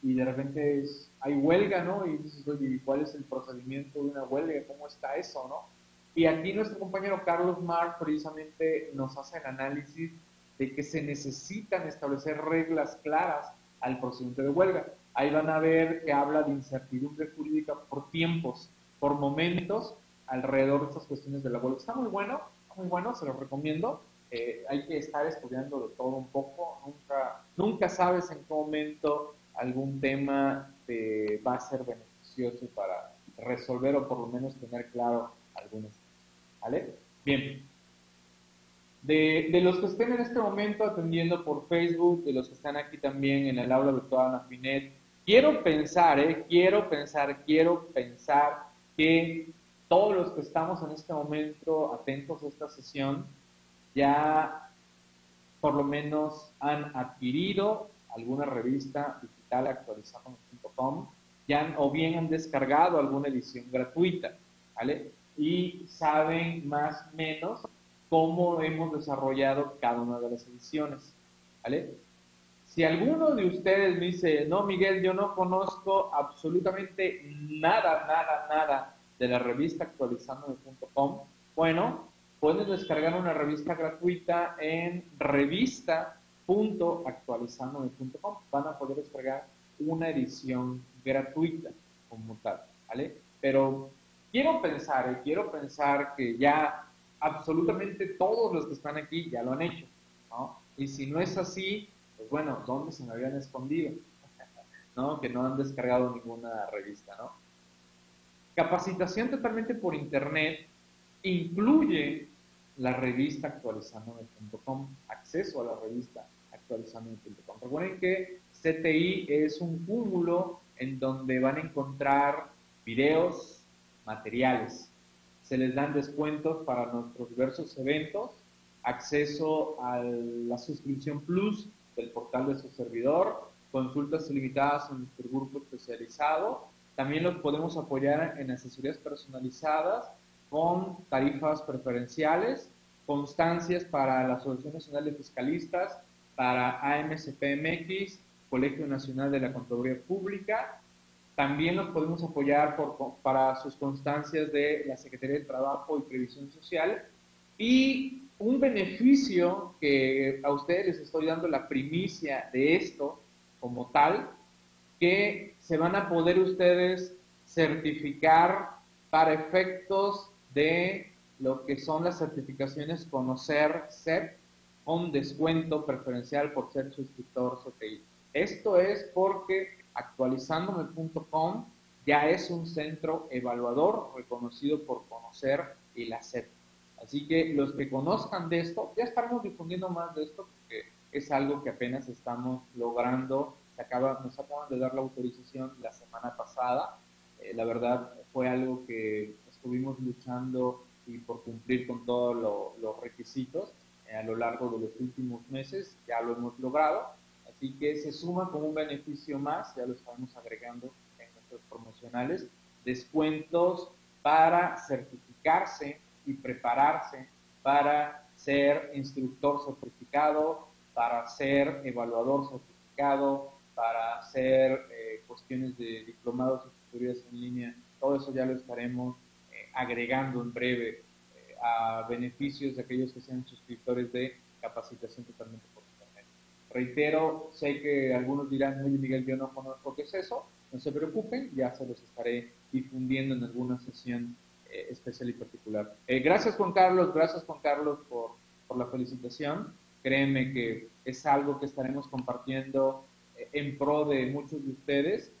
y de repente hay huelga, ¿no? Y dices, oye, ¿cuál es el procedimiento de una huelga? ¿Cómo está eso, no? Y aquí nuestro compañero Carlos Mar precisamente nos hace el análisis de que se necesitan establecer reglas claras al procedimiento de huelga. Ahí van a ver que habla de incertidumbre jurídica por tiempos, por momentos alrededor de estas cuestiones de la huelga. Está muy bueno, muy bueno, se lo recomiendo. Eh, hay que estar estudiando de todo un poco. Nunca, nunca sabes en qué momento algún tema te va a ser beneficioso para resolver o por lo menos tener claro algunos. ¿Vale? Bien, de, de, los que estén en este momento atendiendo por Facebook, de los que están aquí también en el aula virtual Anafinet, quiero pensar, eh, quiero pensar, quiero pensar que todos los que estamos en este momento atentos a esta sesión ya por lo menos han adquirido alguna revista digital actualizando.com ya o bien han descargado alguna edición gratuita, ¿vale? Y saben más o menos cómo hemos desarrollado cada una de las ediciones. ¿Vale? Si alguno de ustedes me dice, no, Miguel, yo no conozco absolutamente nada, nada, nada de la revista actualizandome.com, bueno, pueden descargar una revista gratuita en revista.actualizandome.com. Van a poder descargar una edición gratuita como tal, ¿vale? Pero quiero pensar, eh, quiero pensar que ya absolutamente todos los que están aquí ya lo han hecho, ¿no? Y si no es así, pues bueno, ¿dónde se me habían escondido? [laughs] ¿No? Que no han descargado ninguna revista, ¿no? Capacitación totalmente por internet incluye la revista actualizandome.com, acceso a la revista actualizando.com. Recuerden que CTI es un cúmulo en donde van a encontrar videos, materiales. Se les dan descuentos para nuestros diversos eventos, acceso a la suscripción plus del portal de su servidor, consultas ilimitadas en nuestro grupo especializado. También los podemos apoyar en asesorías personalizadas con tarifas preferenciales, constancias para la Asociación Nacional de Fiscalistas, para AMCPMX, Colegio Nacional de la Contaduría Pública. También los podemos apoyar por, para sus constancias de la Secretaría de Trabajo y Previsión Social. Y un beneficio que a ustedes les estoy dando la primicia de esto como tal, que se van a poder ustedes certificar para efectos de lo que son las certificaciones Conocer CEP con descuento preferencial por ser suscriptor CTI. Esto es porque actualizandome.com ya es un centro evaluador reconocido por Conocer y la. Así que los que conozcan de esto, ya estaremos difundiendo más de esto porque es algo que apenas estamos logrando. Acaba, nos acaban de dar la autorización la semana pasada. Eh, la verdad fue algo que estuvimos luchando y por cumplir con todos los requisitos eh, a lo largo de los últimos meses, ya lo hemos logrado, así que se suma como un beneficio más, ya lo estamos agregando en nuestros promocionales, descuentos para certificarse y prepararse para ser instructor certificado, para ser evaluador certificado, para hacer eh, cuestiones de diplomados y tutorías en línea, todo eso ya lo estaremos agregando en breve eh, a beneficios de aquellos que sean suscriptores de capacitación totalmente. Reitero, sé que algunos dirán, oye Miguel, yo no conozco qué es eso, no se preocupen, ya se los estaré difundiendo en alguna sesión eh, especial y particular. Eh, gracias Juan Carlos, gracias Juan Carlos por, la felicitación. Créeme que es algo que estaremos compartiendo en pro de muchos de ustedes.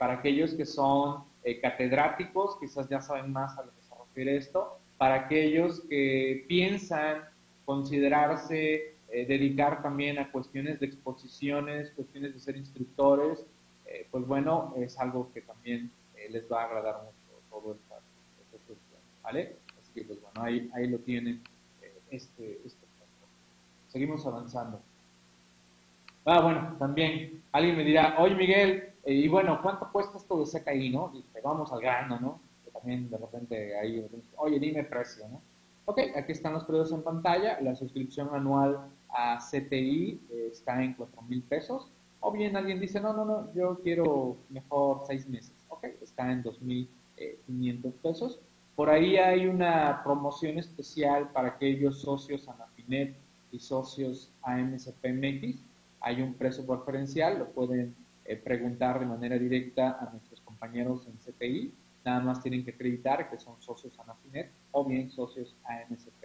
para aquellos que son eh, catedráticos, quizás ya saben más a lo que se refiere esto, para aquellos que piensan considerarse, eh, dedicar también a cuestiones de exposiciones, cuestiones de ser instructores, eh, pues bueno, es algo que también les va a agradar mucho todo esta, cuestión, ¿vale? Así que pues bueno, ahí, ahí lo tienen este, este Seguimos avanzando. Ah, bueno, también alguien me dirá, oye Miguel, eh, y bueno, ¿cuánto cuesta esto de CKI, no? Y vamos al grano, ¿no? Que también de repente ahí, oye, dime precio, ¿no? Ok, aquí están los precios en pantalla. La suscripción anual a CTI está en 4 mil pesos. O bien alguien dice, no, no, no, yo quiero mejor 6 meses. Ok, está en 2.500 eh, pesos. Por ahí hay una promoción especial para aquellos socios Anafinet y socios AMCPMX. Hay un precio preferencial, lo pueden eh, preguntar de manera directa a nuestros compañeros en CPI. Nada más tienen que acreditar que son socios Anafinet o bien socios AMSP.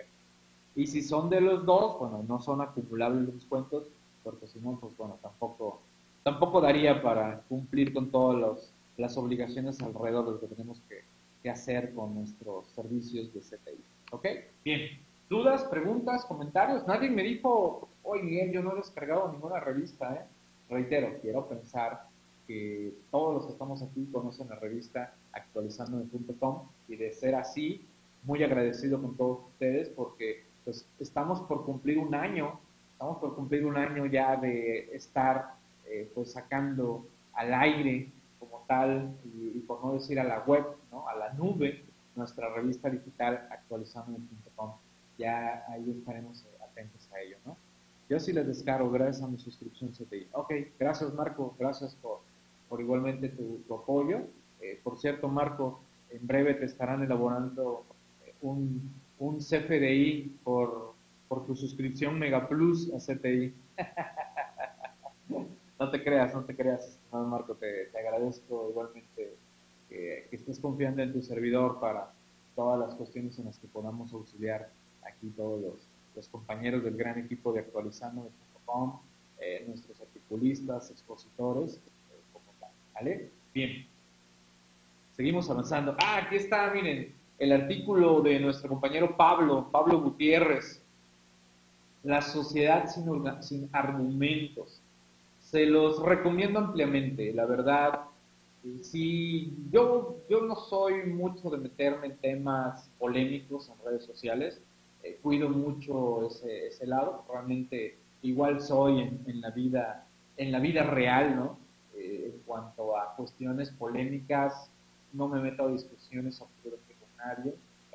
Y si son de los dos, bueno, no son acumulables los descuentos, porque si no, pues bueno, tampoco, tampoco daría para cumplir con todas las obligaciones alrededor de lo que tenemos que, que hacer con nuestros servicios de CPI. ¿Ok? Bien. ¿Dudas, preguntas, comentarios? Nadie me dijo, oye Miguel, yo no he descargado ninguna revista, ¿eh? reitero, quiero pensar que todos los que estamos aquí conocen la revista actualizandome.com y de ser así, muy agradecido con todos ustedes porque pues, estamos por cumplir un año, estamos por cumplir un año ya de estar eh, pues sacando al aire como tal y, por no decir a la web, ¿no? a la nube, nuestra revista digital actualizandome.com. Ya ahí estaremos atentos a ello, ¿no? Yo sí les descargo gracias a mi suscripción CTI. Ok, gracias Marco, gracias por, por igualmente tu, apoyo. Eh, por cierto, Marco, en breve te estarán elaborando eh, un, un CFDI por, por tu suscripción Mega Plus a CTI. [laughs] no te creas, no te creas, Marco, te, te agradezco igualmente que, que, estés confiando en tu servidor para todas las cuestiones en las que podamos auxiliar aquí todos los, los compañeros del gran equipo de actualizando.com, eh, nuestros articulistas, expositores, eh, como tal, ¿vale? Bien. Seguimos avanzando. Ah, aquí está, miren, el artículo de nuestro compañero Pablo, Pablo Gutiérrez. La sociedad sin, argumentos. Se los recomiendo ampliamente, la verdad. Sí, yo, yo no soy mucho de meterme en temas polémicos en redes sociales, eh, cuido mucho ese, ese, lado, realmente igual soy en, la vida, en la vida real, ¿no? Eh, en cuanto a cuestiones polémicas, no me meto a discusiones con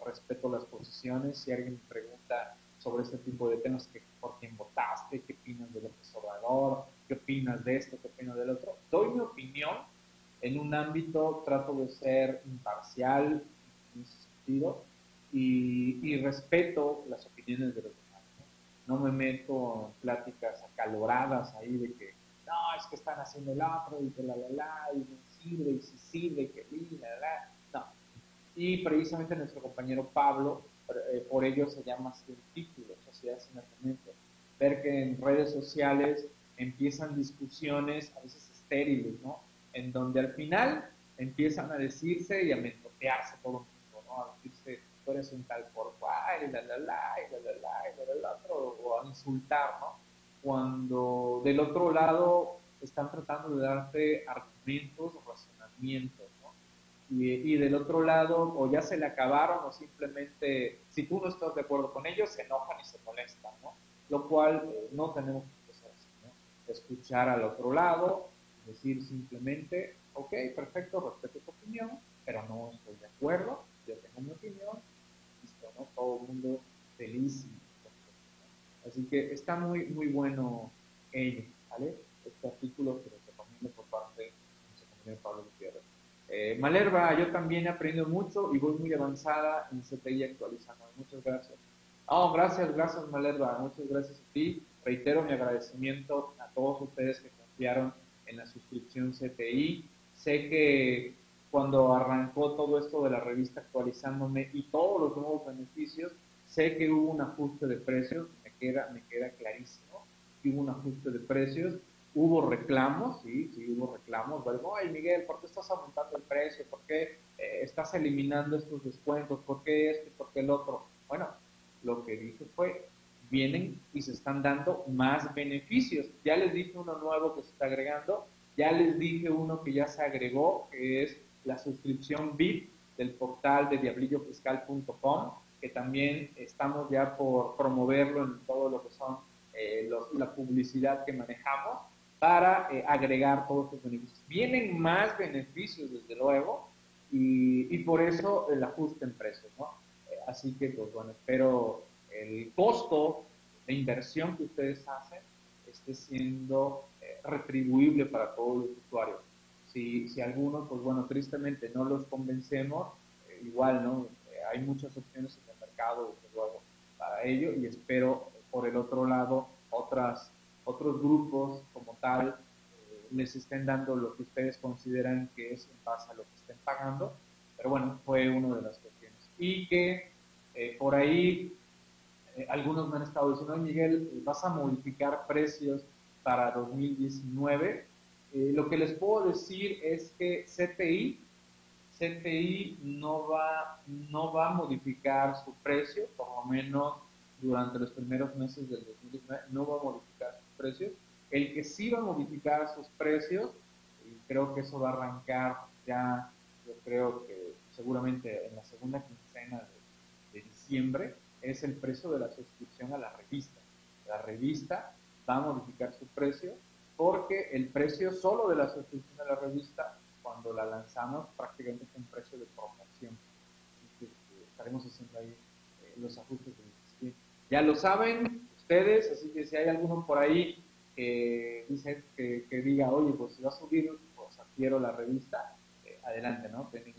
respeto las posiciones, si alguien me pregunta sobre este tipo de temas, que por quién votaste, qué opinas de López Obrador, qué opinas de esto, qué opinas del otro, doy mi opinión, en un ámbito trato de ser imparcial en ese sentido y, respeto las opiniones de los demás. ¿no? me meto en pláticas acaloradas ahí de que no, es que están haciendo el otro y que la la la y no sirve y si sirve que la la. Y precisamente nuestro compañero Pablo, eh, por ello se llama así el título, Sociedad sin argumentos. Ver que en redes sociales empiezan discusiones a veces estériles, ¿no? en donde al final empiezan a decirse y a mentotearse todo el mundo, ¿no? A decirse, tú eres un tal por cual, y la la la, y la la la, y la la otro, o a insultar, ¿no? Cuando del otro lado están tratando de darte argumentos, razonamientos. Y, del otro lado, o ya se le acabaron, o simplemente, si tú no estás de acuerdo con ellos, se enojan y se molestan, ¿no? Lo cual eh, no tenemos que hacer así, ¿no? Escuchar al otro lado, Decir simplemente, ok, perfecto, respeto tu opinión, pero no estoy de acuerdo, yo tengo mi opinión, listo, ¿no? Todo el mundo feliz. Así que está muy, muy bueno ello, ¿vale? Este artículo que lo recomiendo por parte de nuestro compañero Pablo Gutiérrez. Eh, Malerva, yo también he aprendido mucho y voy muy avanzada en CTI actualizando. Muchas gracias. Oh, gracias, gracias Malerva, muchas gracias a ti. Reitero mi agradecimiento a todos ustedes que confiaron en la suscripción CTI. Sé que cuando arrancó todo esto de la revista actualizándome y todos los nuevos beneficios, sé que hubo un ajuste de precios, me queda, me queda clarísimo, que hubo un ajuste de precios, hubo reclamos, sí, sí hubo reclamos, bueno, ay Miguel, ¿por qué estás aumentando el precio? ¿Por qué eh, estás eliminando estos descuentos? ¿Por qué esto y por qué el otro? Bueno, lo que dije fue, vienen y se están dando más beneficios. Ya les dije uno nuevo que se está agregando, ya les dije uno que ya se agregó, que es la suscripción VIP del portal de diablillofiscal.com, que también estamos ya por promoverlo en todo lo que son eh, la publicidad que manejamos para eh, agregar todos estos beneficios. Vienen más beneficios, desde luego, y, y por eso el ajuste en precios, ¿no? Eh, así que, pues bueno, espero el costo de inversión que ustedes hacen esté siendo eh, retribuible para todos los usuarios. Si, si algunos, pues bueno, tristemente no los convencemos, eh, igual, ¿no? Eh, hay muchas opciones en el mercado, desde luego, para ello y espero, por el otro lado, otras, otros grupos como tal les estén dando lo que ustedes consideran que es en base a lo que estén pagando. Pero bueno, fue una de las cuestiones. Y que por ahí eh, algunos me han estado diciendo, Miguel, vas a modificar precios para 2019. Eh, lo que les puedo decir es que CTI, CTI no va, no va a modificar su precio, por lo menos durante los primeros meses del 2019, no va a modificar El que sí va a modificar sus precios, y creo que eso va a arrancar ya, yo creo que seguramente en la segunda quincena de diciembre, es el precio de la suscripción a la revista. La revista va a modificar su precio porque el precio solo de la suscripción a la revista, cuando la lanzamos, prácticamente es un precio de promoción. Eh, estaremos haciendo ahí eh, los ajustes. De ya lo saben así que si hay alguno por ahí que dice que, diga, oye, pues si va a subir, pues adquiero la revista, eh, adelante, ¿no? Tienen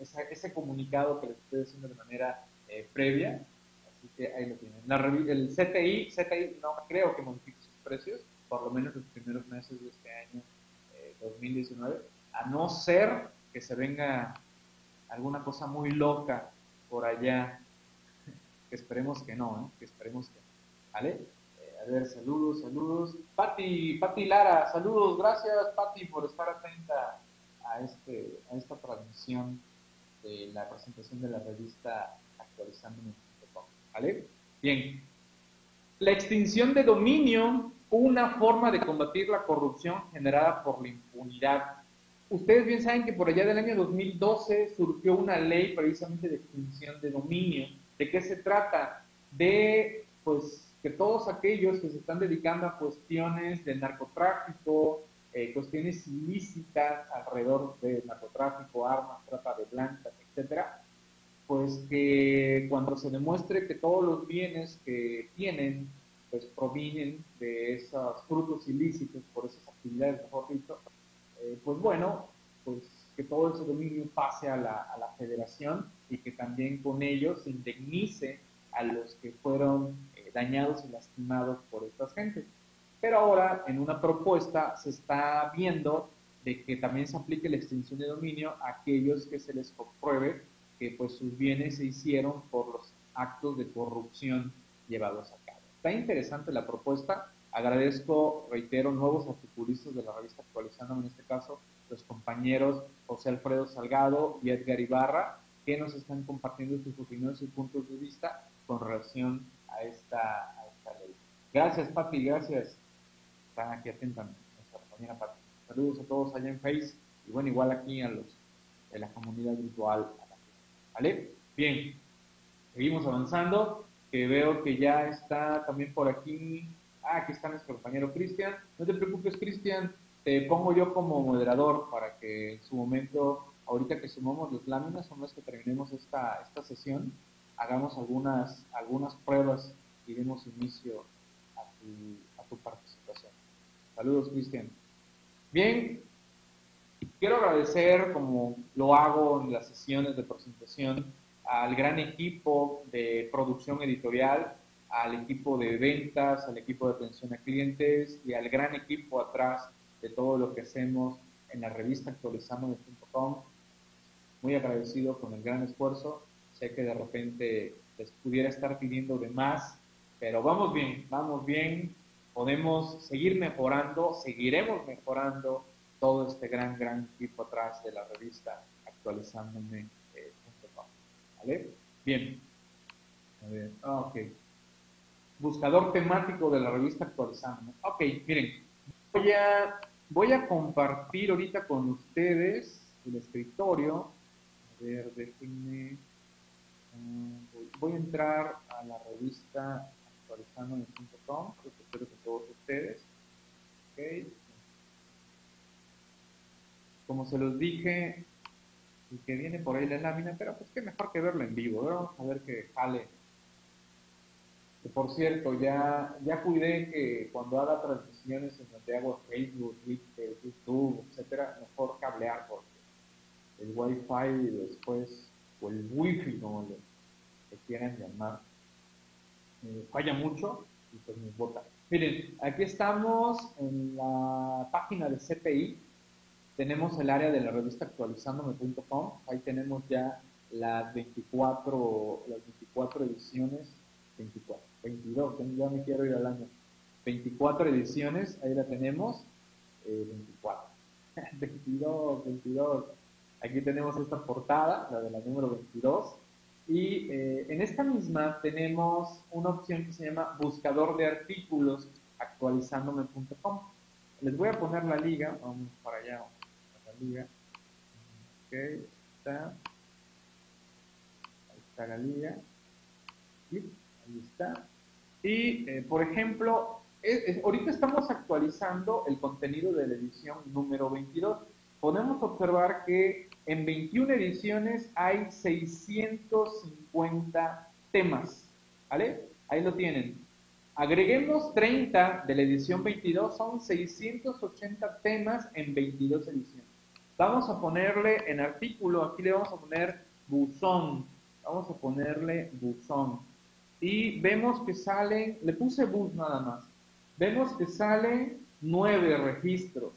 ese, comunicado que les estoy haciendo de manera previa Así que ahí lo tienen. La, el CTI, CTI no creo que modifique sus precios, por lo menos los primeros meses de este año 2019, eh, a no ser que se venga alguna cosa muy loca por allá, [laughs] que esperemos que no, ¿eh? que esperemos que ¿vale? Eh, a ver, saludos, saludos. Pati, Pati Lara, saludos, gracias Pati por estar atenta a, este, a esta transmisión de la presentación de la revista Actualizando ¿Vale? Bien. La extinción de dominio, una forma de combatir la corrupción generada por la impunidad. Ustedes bien saben que por allá del año 2012 surgió una ley precisamente de extinción de dominio. ¿De qué se trata? De, pues, que todos aquellos que se están dedicando a cuestiones de narcotráfico, eh, cuestiones ilícitas alrededor de narcotráfico, armas, trata de blancas, etcétera, pues que cuando se demuestre que todos los bienes que tienen, pues provienen de esos frutos ilícitos por esas actividades, mejor dicho, eh, pues bueno, pues que todo ese dominio pase a la, a la federación y que también con ello se indemnice a los que fueron dañados y lastimados por estas gentes. Pero ahora en una propuesta se está viendo de que también se aplique la extinción de dominio a aquellos que se les compruebe que pues sus bienes se hicieron por los actos de corrupción llevados a cabo. Está interesante la propuesta. Agradezco, reitero, nuevos articulistas de la revista Actualizando, en este caso los compañeros José Alfredo Salgado y Edgar Ibarra, que nos están compartiendo sus opiniones y puntos de vista con relación a esta, a esta ley. Gracias, Pati, gracias están aquí atentos nuestra compañera Saludos a todos allá en Face y bueno, igual aquí a los de la comunidad virtual. ¿Vale? Bien, seguimos avanzando, que veo que ya está también por aquí. Ah, aquí está nuestro compañero Cristian. No te preocupes, Cristian, te pongo yo como moderador para que en su momento, ahorita que sumamos las láminas, una vez que terminemos esta, esta sesión, hagamos algunas, algunas pruebas y demos inicio a tu, a participación. Saludos, Cristian. Bien, quiero agradecer, como lo hago en las sesiones de presentación, al gran equipo de producción editorial, al equipo de ventas, al equipo de atención a clientes y al gran equipo atrás de todo lo que hacemos en la revista actualizando.com. Muy agradecido con el gran esfuerzo. Sé que de repente les pudiera estar pidiendo de más, pero vamos bien, vamos bien podemos seguir mejorando, seguiremos mejorando todo este gran, gran equipo atrás de la revista actualizándome.com. Eh, ¿Vale? Bien. A ver, ah, ok. Buscador temático de la revista actualizándome. Ok, miren, voy a, voy a compartir ahorita con ustedes el escritorio. A ver, déjenme. Ah, voy a entrar a la revista actualizándome.com espero que todos ustedes. Como se los dije, y que viene por ahí la lámina, pero pues qué mejor que verlo en vivo, vamos a ver que jale. Que por cierto, ya, ya cuidé que cuando haga transmisiones en donde hago Facebook, Twitter, YouTube, etcétera, mejor cablear porque el Wi-Fi después, el Wi-Fi, como le, quieran llamar, eh, falla mucho y pues nos bota. Miren, aquí estamos en la página de CPI. Tenemos el área de la revista actualizandome.com. Ahí tenemos ya las 24, las 24 ediciones, 24, 22, ya me quiero ir al año. 24 ediciones, ahí la tenemos, 24. 22, 22. Aquí tenemos esta portada, la de la número 22. Y eh, en esta misma tenemos una opción que se llama buscador de artículos actualizandome.com. Les voy a poner la liga, vamos para allá, la liga. Ok, está. Ahí está la liga. ahí está. Y, eh, por ejemplo, ahorita estamos actualizando el contenido de la edición número 22. Podemos observar que en 21 ediciones hay 650 temas, ¿vale? Ahí lo tienen. Agreguemos 30 de la edición 22, son 680 temas en 22 ediciones. Vamos a ponerle en artículo, aquí le vamos a poner buzón, vamos a ponerle buzón. Y vemos que salen, le puse bus nada más, vemos que salen 9 registros.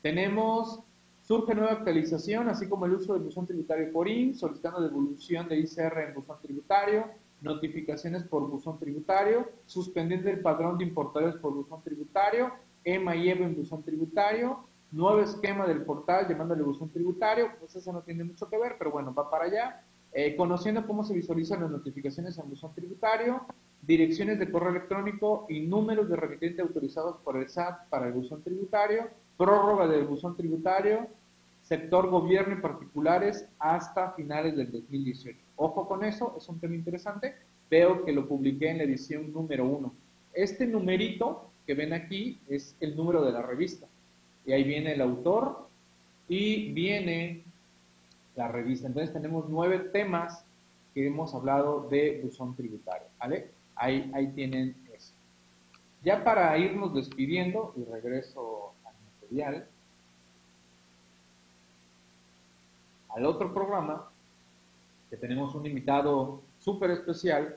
Tenemos Surge nueva actualización, así como el uso del buzón tributario por IN, solicitando devolución de ICR en buzón tributario, notificaciones por buzón tributario, suspendiendo el padrón de importadores por buzón tributario, EMA y EVA en buzón tributario, nuevo esquema del portal llamándole buzón tributario, pues eso no tiene mucho que ver, pero bueno, va para allá. Eh, conociendo cómo se visualizan las notificaciones en buzón tributario, direcciones de correo electrónico y números de remitente autorizados por el SAT para el buzón tributario, prórroga del buzón tributario, sector gobierno y particulares hasta finales del 2018. Ojo con eso, es un tema interesante. Veo que lo publiqué en la edición número uno. Este numerito que ven aquí es el número de la revista. Y ahí viene el autor y viene la revista. Entonces tenemos nueve temas que hemos hablado de buzón tributario. ¿vale? Ahí, ahí tienen eso. Ya para irnos despidiendo, y regreso al otro programa, que tenemos un invitado súper especial,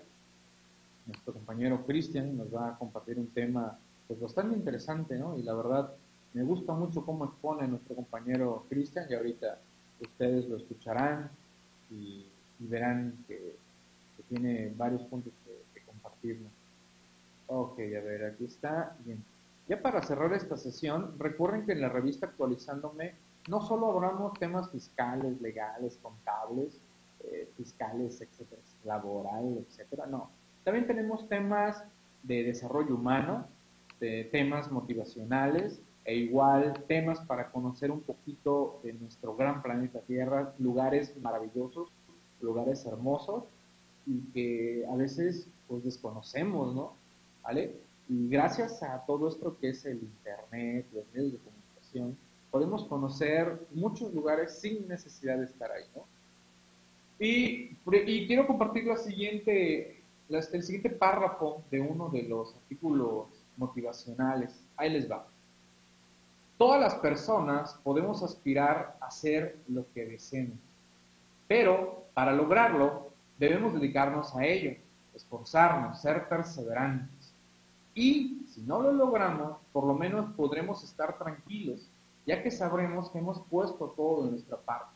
nuestro compañero Cristian nos va a compartir un tema pues bastante interesante, ¿no? Y la verdad, me gusta mucho cómo expone nuestro compañero Cristian y ahorita ustedes lo escucharán y, verán que, tiene varios puntos que, que. Ok, a ver, aquí está. Bien. Ya para cerrar esta sesión, recuerden que en la revista Actualizándome no solo hablamos temas fiscales, legales, contables, eh, fiscales, etcétera, laboral, etcétera, no. También tenemos temas de desarrollo humano, de temas motivacionales e igual temas para conocer un poquito de nuestro gran planeta Tierra, lugares maravillosos, lugares hermosos y que a veces pues desconocemos, ¿no? ¿Vale? Y gracias a todo esto que es el Internet, los medios de comunicación, podemos conocer muchos lugares sin necesidad de estar ahí. Y, y quiero compartir la siguiente, el siguiente párrafo de uno de los artículos motivacionales. Ahí les va. Todas las personas podemos aspirar a ser lo que deseemos, pero para lograrlo debemos dedicarnos a ello, esforzarnos, ser perseverantes. Y si no lo logramos, por lo menos podremos estar tranquilos ya que sabremos que hemos puesto todo de nuestra parte.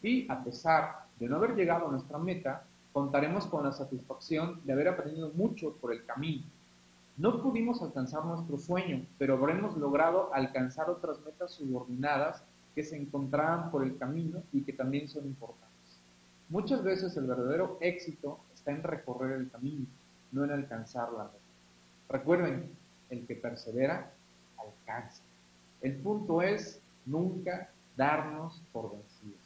Y a pesar de no haber llegado a nuestra meta, contaremos con la satisfacción de haber aprendido mucho por el camino. No pudimos alcanzar nuestro sueño, pero habremos logrado alcanzar otras metas subordinadas que se encontraban por el camino y que también son importantes. Muchas veces el verdadero éxito está en recorrer el camino, no en alcanzar la meta. Recuerden, el que persevera, alcanza. El punto es nunca darnos por vencidos,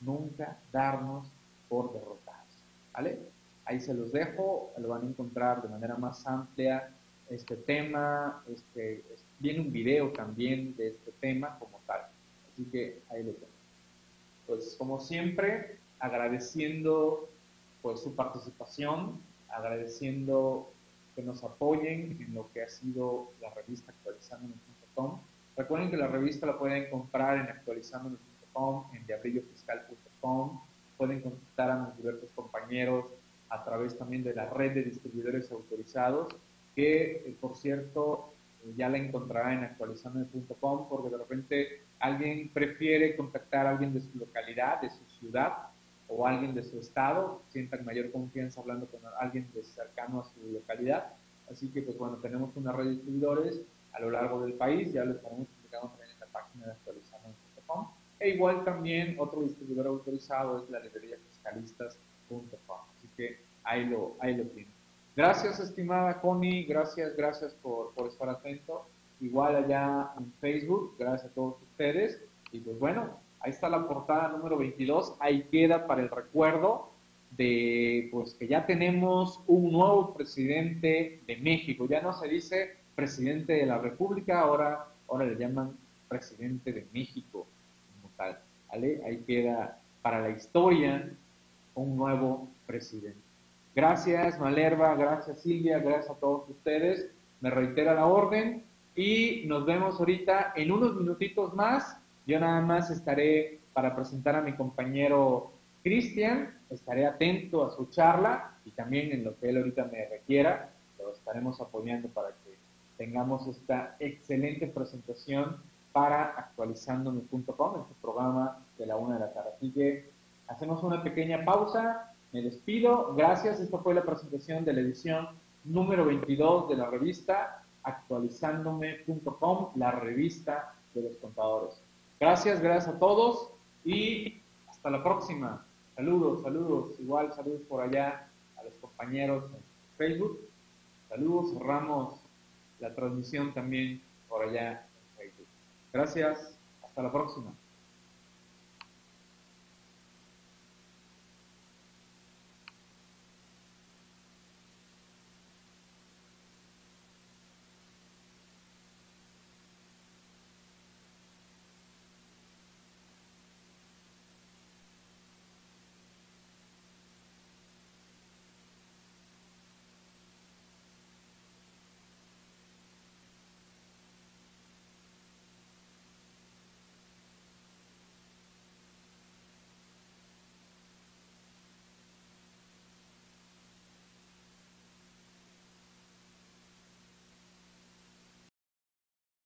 nunca darnos por derrotados. ¿Vale? Ahí se los dejo, lo van a encontrar de manera más amplia este tema, este, viene un video también de este tema como tal. Así que ahí lo tengo. Pues como siempre, agradeciendo pues su participación, agradeciendo que nos apoyen en lo que ha sido la revista actualizando.com Recuerden que la revista la pueden comprar en actualizando.com, en diabrillofiscal.com. Pueden contactar a mis diversos compañeros a través también de la red de distribuidores autorizados, que eh, por cierto eh, ya la encontrará en actualizando.com, porque de repente alguien prefiere contactar a alguien de su localidad, de su ciudad o alguien de su estado, sientan mayor confianza hablando con alguien de cercano a su localidad. Así que, pues bueno, tenemos una red de distribuidores a lo largo del país, ya lo estaremos publicando también en la página de actualizando.com. E igual también otro distribuidor autorizado es la librería fiscalistas.com. Así que ahí lo, ahí lo tienen. Gracias, estimada Connie, gracias, gracias por, por estar atento. Igual allá en Facebook, gracias a todos ustedes. Y pues bueno, ahí está la portada número 22, ahí queda para el recuerdo de pues que ya tenemos un nuevo presidente de México. Ya no se dice presidente de la República, ahora, ahora le llaman presidente de México tal. ¿vale? Ahí queda para la historia un nuevo presidente. Gracias Malerva, gracias Silvia, gracias a todos ustedes. Me reitera la orden y nos vemos ahorita en unos minutitos más. Yo nada más estaré para presentar a mi compañero Cristian, estaré atento a su charla y también en lo que él ahorita me requiera, lo estaremos apoyando para que tengamos esta excelente presentación para actualizandome.com, este programa de la una de la tarde. Así que hacemos una pequeña pausa, me despido, gracias, esta fue la presentación de la edición número 22 de la revista actualizandome.com, la revista de los contadores. Gracias, gracias a todos y hasta la próxima. Saludos, saludos, igual saludos por allá a los compañeros en Facebook Saludos, cerramos la transmisión también por allá en Facebook. Gracias, hasta la próxima.